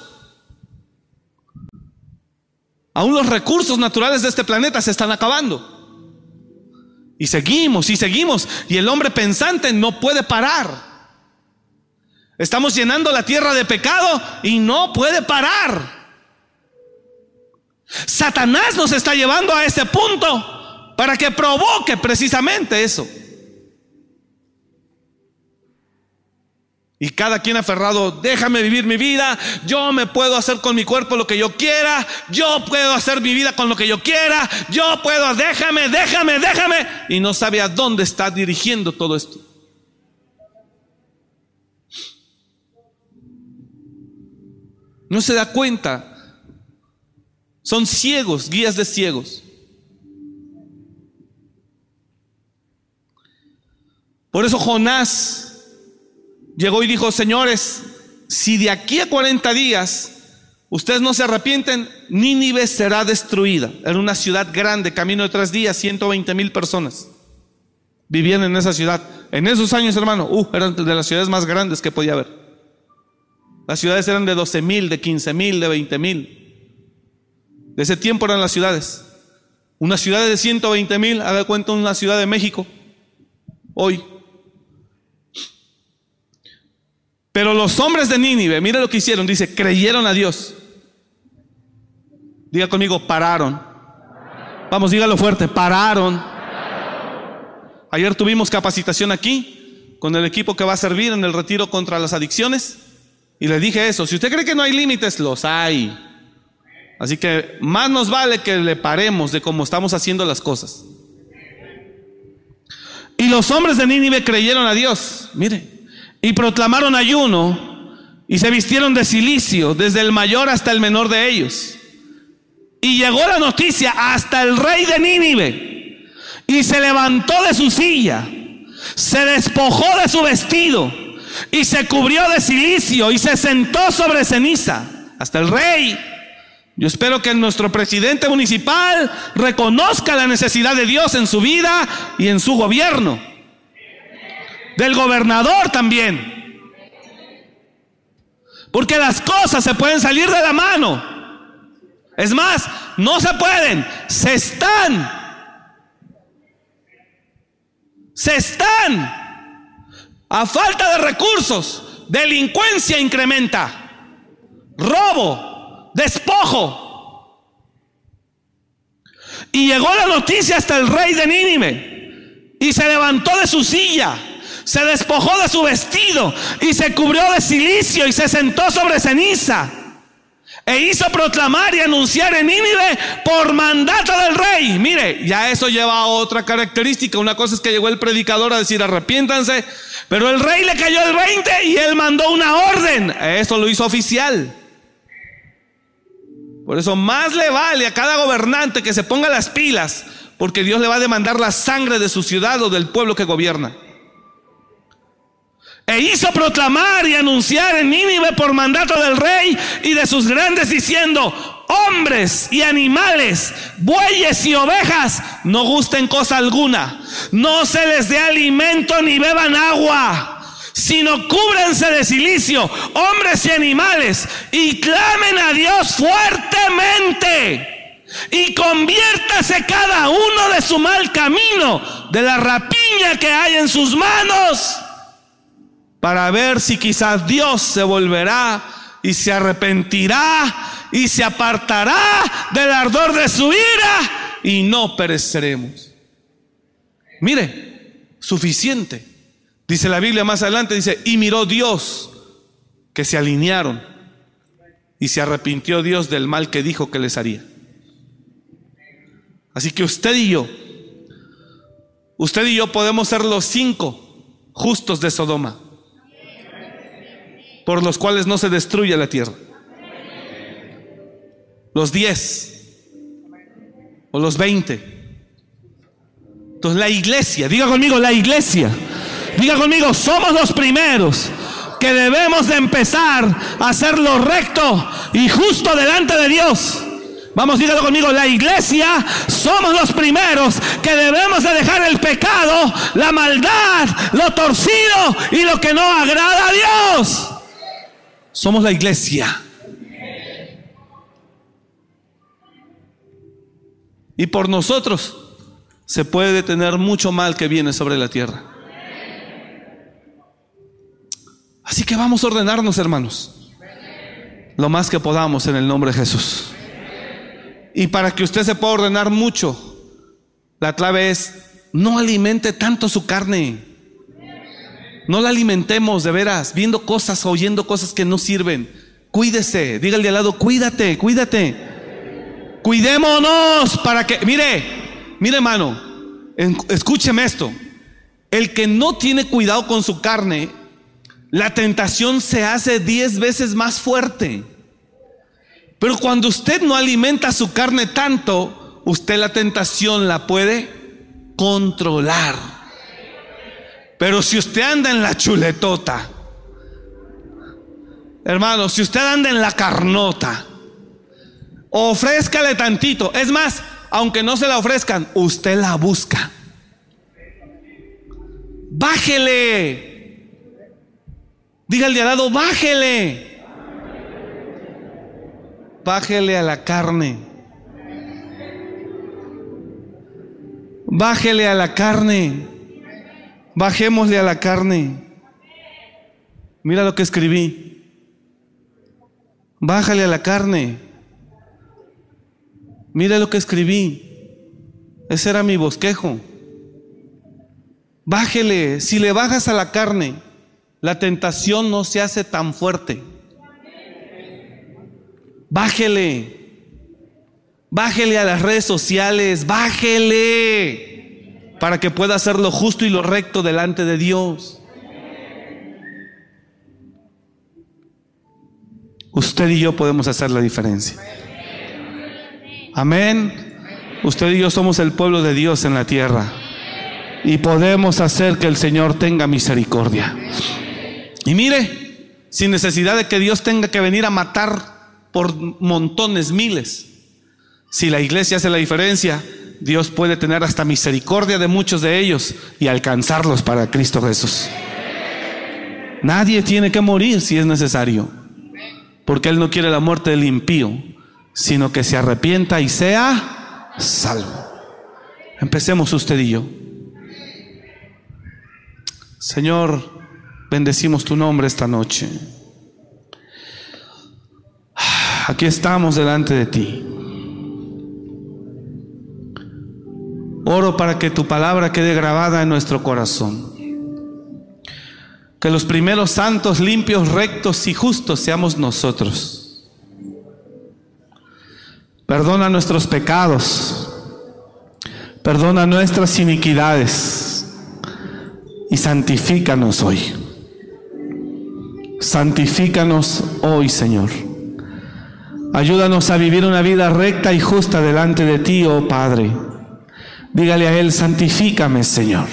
Aún los recursos naturales de este planeta se están acabando. Y seguimos y seguimos. Y el hombre pensante no puede parar. Estamos llenando la tierra de pecado y no puede parar. Satanás nos está llevando a ese punto para que provoque precisamente eso. Y cada quien aferrado, déjame vivir mi vida, yo me puedo hacer con mi cuerpo lo que yo quiera, yo puedo hacer mi vida con lo que yo quiera, yo puedo, déjame, déjame, déjame. Y no sabe a dónde está dirigiendo todo esto. No se da cuenta. Son ciegos, guías de ciegos. Por eso Jonás llegó y dijo, señores, si de aquí a 40 días ustedes no se arrepienten, Nínive será destruida. Era una ciudad grande, camino de tres días, 120 mil personas vivían en esa ciudad. En esos años, hermano, uh, eran de las ciudades más grandes que podía haber. Las ciudades eran de 12 mil, de 15 mil, de 20 mil. De ese tiempo eran las ciudades. Una ciudad de 120 mil, haga cuenta una ciudad de México, hoy. Pero los hombres de Nínive, mire lo que hicieron, dice, creyeron a Dios. Diga conmigo, pararon. Vamos, dígalo fuerte, pararon. Ayer tuvimos capacitación aquí con el equipo que va a servir en el retiro contra las adicciones. Y le dije eso, si usted cree que no hay límites, los hay. Así que más nos vale que le paremos de cómo estamos haciendo las cosas. Y los hombres de Nínive creyeron a Dios. Mire, y proclamaron ayuno y se vistieron de silicio, desde el mayor hasta el menor de ellos. Y llegó la noticia hasta el rey de Nínive y se levantó de su silla, se despojó de su vestido y se cubrió de silicio y se sentó sobre ceniza. Hasta el rey. Yo espero que nuestro presidente municipal reconozca la necesidad de Dios en su vida y en su gobierno del gobernador también. Porque las cosas se pueden salir de la mano. Es más, no se pueden, se están. Se están. A falta de recursos, delincuencia incrementa. Robo, despojo. Y llegó la noticia hasta el rey de Nínive. Y se levantó de su silla se despojó de su vestido y se cubrió de silicio y se sentó sobre ceniza. E hizo proclamar y anunciar en Nínive por mandato del rey. Mire, ya eso lleva a otra característica. Una cosa es que llegó el predicador a decir arrepiéntanse, pero el rey le cayó el 20 y él mandó una orden. Eso lo hizo oficial. Por eso más le vale a cada gobernante que se ponga las pilas, porque Dios le va a demandar la sangre de su ciudad o del pueblo que gobierna. E hizo proclamar y anunciar en Nínive por mandato del rey y de sus grandes diciendo, hombres y animales, bueyes y ovejas, no gusten cosa alguna, no se les dé alimento ni beban agua, sino cúbrense de silicio, hombres y animales, y clamen a Dios fuertemente. Y conviértase cada uno de su mal camino, de la rapiña que hay en sus manos para ver si quizás Dios se volverá y se arrepentirá y se apartará del ardor de su ira y no pereceremos. Mire, suficiente. Dice la Biblia más adelante, dice, y miró Dios que se alinearon y se arrepintió Dios del mal que dijo que les haría. Así que usted y yo, usted y yo podemos ser los cinco justos de Sodoma por los cuales no se destruye la tierra. Los diez o los veinte. Entonces la iglesia, diga conmigo la iglesia, diga conmigo, somos los primeros que debemos de empezar a hacer lo recto y justo delante de Dios. Vamos, dígalo conmigo, la iglesia somos los primeros que debemos de dejar el pecado, la maldad, lo torcido y lo que no agrada a Dios. Somos la iglesia. Y por nosotros se puede detener mucho mal que viene sobre la tierra. Así que vamos a ordenarnos, hermanos, lo más que podamos en el nombre de Jesús. Y para que usted se pueda ordenar mucho, la clave es no alimente tanto su carne. No la alimentemos de veras, viendo cosas, oyendo cosas que no sirven. Cuídese, dígale al lado, cuídate, cuídate. Cuidémonos para que, mire, mire hermano, escúcheme esto. El que no tiene cuidado con su carne, la tentación se hace diez veces más fuerte. Pero cuando usted no alimenta su carne tanto, usted la tentación la puede controlar. Pero si usted anda en la chuletota, hermano, si usted anda en la carnota, ofrézcale tantito. Es más, aunque no se la ofrezcan, usted la busca. Bájele. De al lado, bájele. Bájele a la carne. Bájele a la carne. Bajémosle a la carne. Mira lo que escribí. Bájale a la carne. Mira lo que escribí. Ese era mi bosquejo. Bájele. Si le bajas a la carne, la tentación no se hace tan fuerte. Bájele. Bájele a las redes sociales. Bájele. Para que pueda hacer lo justo y lo recto delante de Dios. Usted y yo podemos hacer la diferencia. Amén. Usted y yo somos el pueblo de Dios en la tierra. Y podemos hacer que el Señor tenga misericordia. Y mire, sin necesidad de que Dios tenga que venir a matar por montones, miles. Si la iglesia hace la diferencia, Dios puede tener hasta misericordia de muchos de ellos y alcanzarlos para Cristo Jesús. Nadie tiene que morir si es necesario, porque Él no quiere la muerte del impío, sino que se arrepienta y sea salvo. Empecemos usted y yo. Señor, bendecimos tu nombre esta noche. Aquí estamos delante de ti. Oro para que tu palabra quede grabada en nuestro corazón. Que los primeros santos, limpios, rectos y justos seamos nosotros. Perdona nuestros pecados. Perdona nuestras iniquidades. Y santifícanos hoy. Santifícanos hoy, Señor. Ayúdanos a vivir una vida recta y justa delante de ti, oh Padre. Dígale a Él, santifícame, Señor.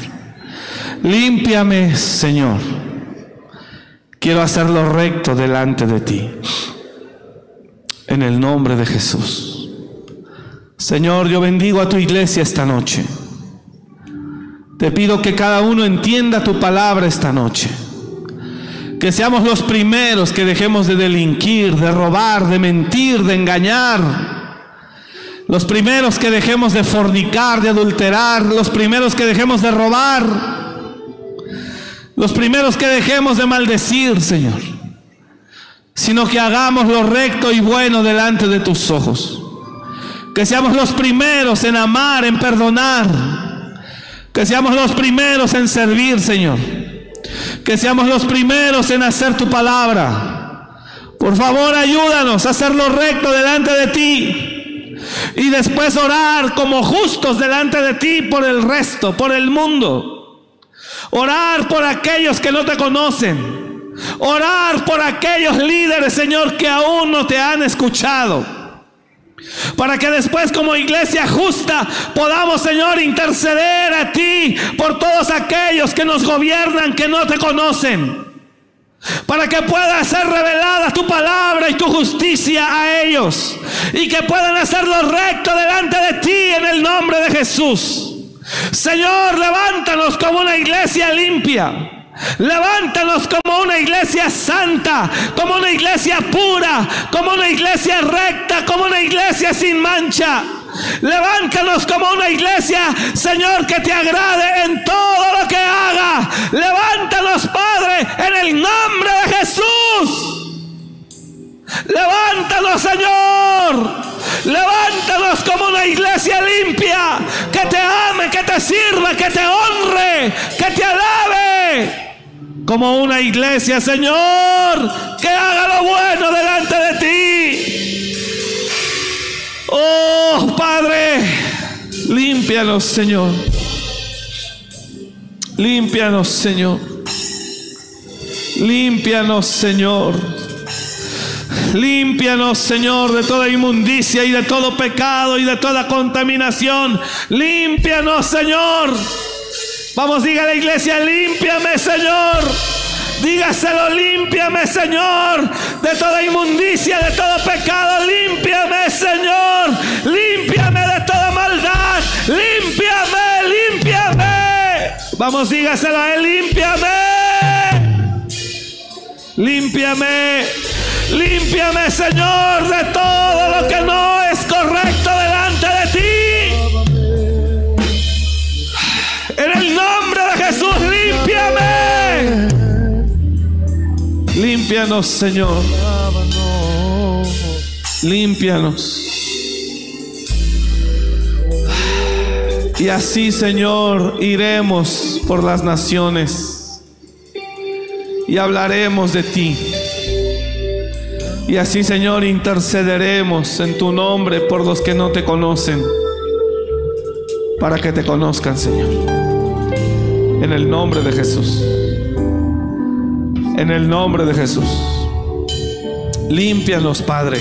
Límpiame, Señor. Quiero hacerlo recto delante de ti. En el nombre de Jesús. Señor, yo bendigo a tu iglesia esta noche. Te pido que cada uno entienda tu palabra esta noche. Que seamos los primeros que dejemos de delinquir, de robar, de mentir, de engañar. Los primeros que dejemos de fornicar, de adulterar. Los primeros que dejemos de robar. Los primeros que dejemos de maldecir, Señor. Sino que hagamos lo recto y bueno delante de tus ojos. Que seamos los primeros en amar, en perdonar. Que seamos los primeros en servir, Señor. Que seamos los primeros en hacer tu palabra. Por favor, ayúdanos a hacer lo recto delante de ti. Y después orar como justos delante de ti por el resto, por el mundo. Orar por aquellos que no te conocen. Orar por aquellos líderes, Señor, que aún no te han escuchado. Para que después como iglesia justa podamos, Señor, interceder a ti por todos aquellos que nos gobiernan, que no te conocen. Para que pueda ser revelada tu palabra y tu justicia a ellos. Y que puedan hacerlo recto delante de ti en el nombre de Jesús. Señor, levántanos como una iglesia limpia Levántanos como una iglesia santa, como una iglesia pura, como una iglesia recta, como una iglesia sin mancha. Levántanos como una iglesia, Señor, que te agrade en todo lo que haga. Levántanos, Padre, en el nombre de Jesús. Levántanos, Señor. Levántanos como una iglesia limpia, que te ame, que te sirva, que te honre, que te alabe. como una iglesia, Señor, que haga lo bueno delante de ti. Oh, Padre, límpianos, Señor. Límpianos, Señor. Límpianos, Señor. Límpianos, Señor, de toda inmundicia y de todo pecado y de toda contaminación. Límpianos, Señor. Vamos, diga a la iglesia, límpiame, Señor. Dígaselo, límpiame, Señor, de toda inmundicia, de todo pecado. Límpiame, Señor. Límpiame de toda maldad. Límpiame, límpiame. Vamos, dígaselo a él, límpiame. Límpiame. Límpiame, Señor, de todo lo que no es correcto delante de ti. En el nombre de Jesús, límpiame. Límpianos, Señor. Límpianos. Y así, Señor, iremos por las naciones y hablaremos de ti. Y así, Señor, intercederemos en tu nombre por los que no te conocen, para que te conozcan, Señor. En el nombre de Jesús. En el nombre de Jesús. Límpianos, Padre,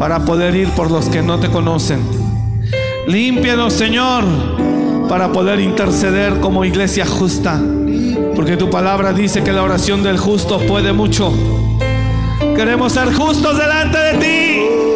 para poder ir por los que no te conocen. Límpianos, Señor, para poder interceder como iglesia justa. Porque tu palabra dice que la oración del justo puede mucho. Queremos ser justos delante de ti.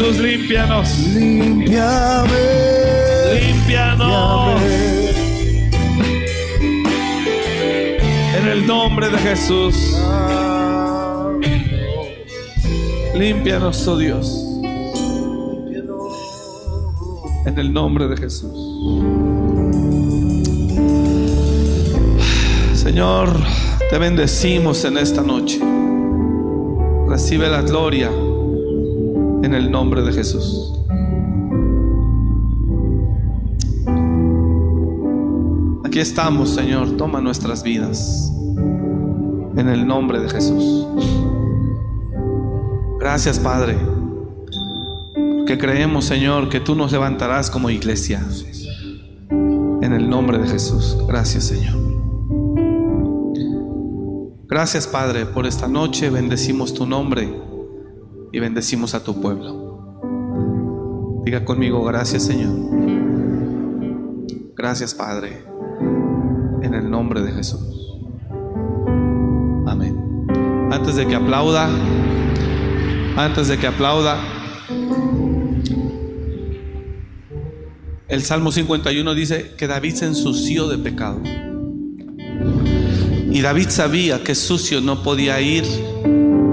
Jesús, límpianos. Límpiame. Límpianos. En el nombre de Jesús. Límpianos, oh Dios. En el nombre de Jesús. Señor, te bendecimos en esta noche. Recibe la gloria en el nombre de Jesús. Aquí estamos, Señor. Toma nuestras vidas. En el nombre de Jesús. Gracias, Padre. Que creemos, Señor, que tú nos levantarás como iglesia. En el nombre de Jesús. Gracias, Señor. Gracias, Padre, por esta noche. Bendecimos tu nombre y bendecimos a tu pueblo. Diga conmigo, gracias, Señor. Gracias, Padre. En el nombre de Jesús. Amén. Antes de que aplauda, antes de que aplauda, el Salmo 51 dice que David se ensució de pecado. Y David sabía que sucio no podía ir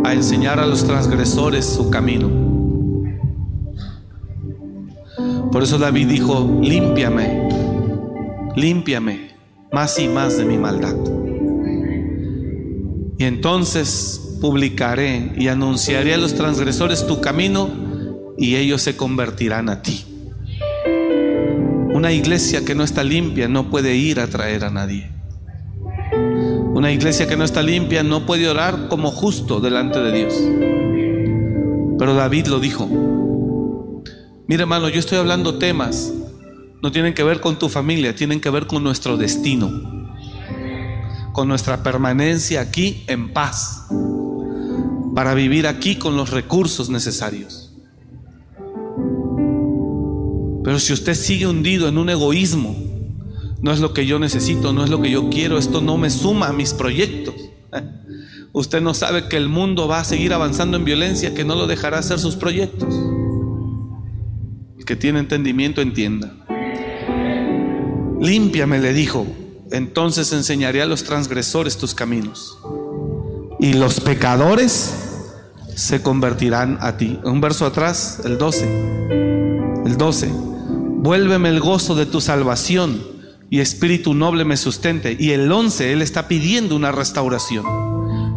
a enseñar a los transgresores su camino. Por eso David dijo, límpiame, límpiame más y más de mi maldad. Y entonces publicaré y anunciaré a los transgresores tu camino y ellos se convertirán a ti. Una iglesia que no está limpia no puede ir a traer a nadie. Una iglesia que no está limpia no puede orar como justo delante de Dios. Pero David lo dijo. Mira hermano, yo estoy hablando temas, no tienen que ver con tu familia, tienen que ver con nuestro destino, con nuestra permanencia aquí en paz, para vivir aquí con los recursos necesarios. Pero si usted sigue hundido en un egoísmo, no es lo que yo necesito, no es lo que yo quiero, esto no me suma a mis proyectos. Usted no sabe que el mundo va a seguir avanzando en violencia, que no lo dejará hacer sus proyectos. El que tiene entendimiento entienda. Límpiame, le dijo, entonces enseñaré a los transgresores tus caminos. Y los pecadores se convertirán a ti. Un verso atrás, el 12. El 12. Vuélveme el gozo de tu salvación y espíritu noble me sustente. Y el 11, él está pidiendo una restauración.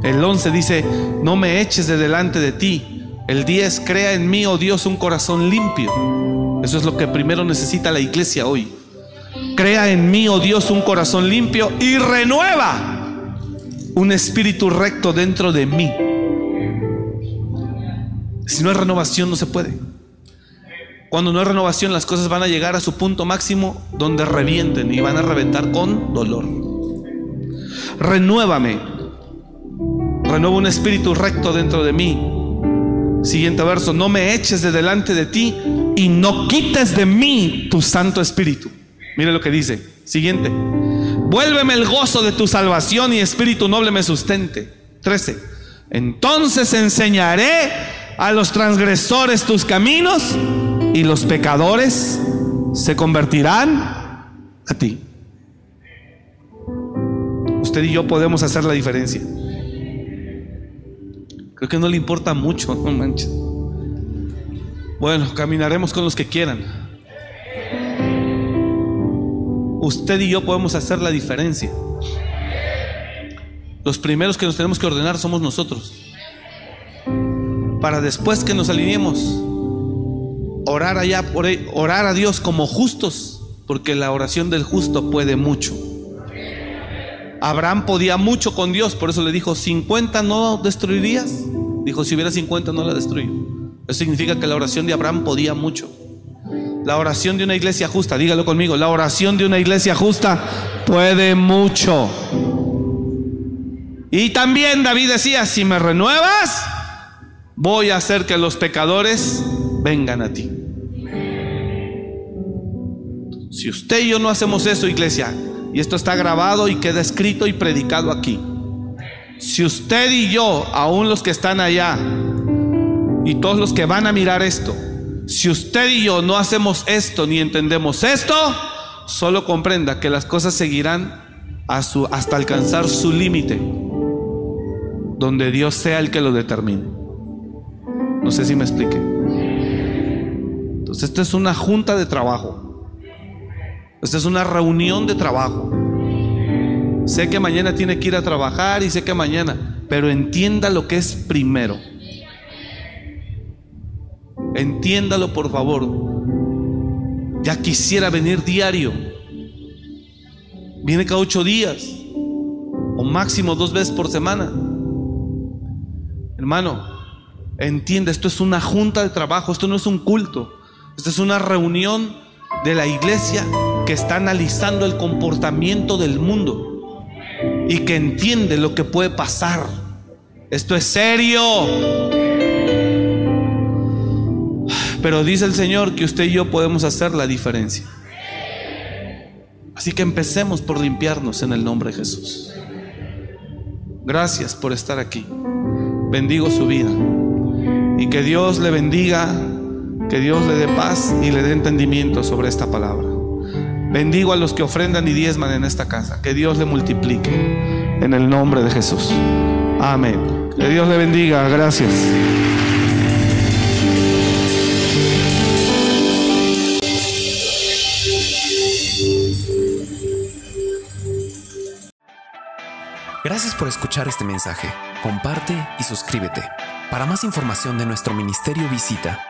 El 11 dice, no me eches de delante de ti. El 10, crea en mí, oh Dios, un corazón limpio. Eso es lo que primero necesita la iglesia hoy. Crea en mí, oh Dios, un corazón limpio y renueva un espíritu recto dentro de mí. Si no hay renovación no se puede. Cuando no hay renovación las cosas van a llegar a su punto máximo donde revienten y van a reventar con dolor. Renuévame. Renueva un espíritu recto dentro de mí. Siguiente verso, no me eches de delante de ti y no quites de mí tu Santo Espíritu. Mire lo que dice. Siguiente. Vuélveme el gozo de tu salvación y espíritu noble me sustente. 13. Entonces enseñaré a los transgresores tus caminos y los pecadores se convertirán a ti. Usted y yo podemos hacer la diferencia. Creo que no le importa mucho, no manches. Bueno, caminaremos con los que quieran. Usted y yo podemos hacer la diferencia. Los primeros que nos tenemos que ordenar somos nosotros para después que nos alineemos, orar allá por orar a Dios como justos, porque la oración del justo puede mucho. Abraham podía mucho con Dios, por eso le dijo, 50 no destruirías. Dijo, si hubiera 50 no la destruyo. Eso significa que la oración de Abraham podía mucho. La oración de una iglesia justa, dígalo conmigo, la oración de una iglesia justa puede mucho. Y también David decía, si me renuevas, voy a hacer que los pecadores vengan a ti. Si usted y yo no hacemos eso, iglesia, y esto está grabado y queda escrito y predicado aquí, si usted y yo, aún los que están allá, y todos los que van a mirar esto, si usted y yo no hacemos esto ni entendemos esto, solo comprenda que las cosas seguirán hasta alcanzar su límite, donde Dios sea el que lo determine. No sé si me explique. Entonces, esto es una junta de trabajo. Esta es una reunión de trabajo. Sé que mañana tiene que ir a trabajar y sé que mañana, pero entienda lo que es primero. Entiéndalo, por favor. Ya quisiera venir diario. Viene cada ocho días o máximo dos veces por semana. Hermano, Entiende, esto es una junta de trabajo, esto no es un culto. Esto es una reunión de la iglesia que está analizando el comportamiento del mundo y que entiende lo que puede pasar. Esto es serio. Pero dice el Señor que usted y yo podemos hacer la diferencia. Así que empecemos por limpiarnos en el nombre de Jesús. Gracias por estar aquí. Bendigo su vida. Y que Dios le bendiga, que Dios le dé paz y le dé entendimiento sobre esta palabra. Bendigo a los que ofrendan y diezman en esta casa. Que Dios le multiplique en el nombre de Jesús. Amén. Que Dios le bendiga. Gracias. Gracias por escuchar este mensaje. Comparte y suscríbete. Para más información de nuestro ministerio visita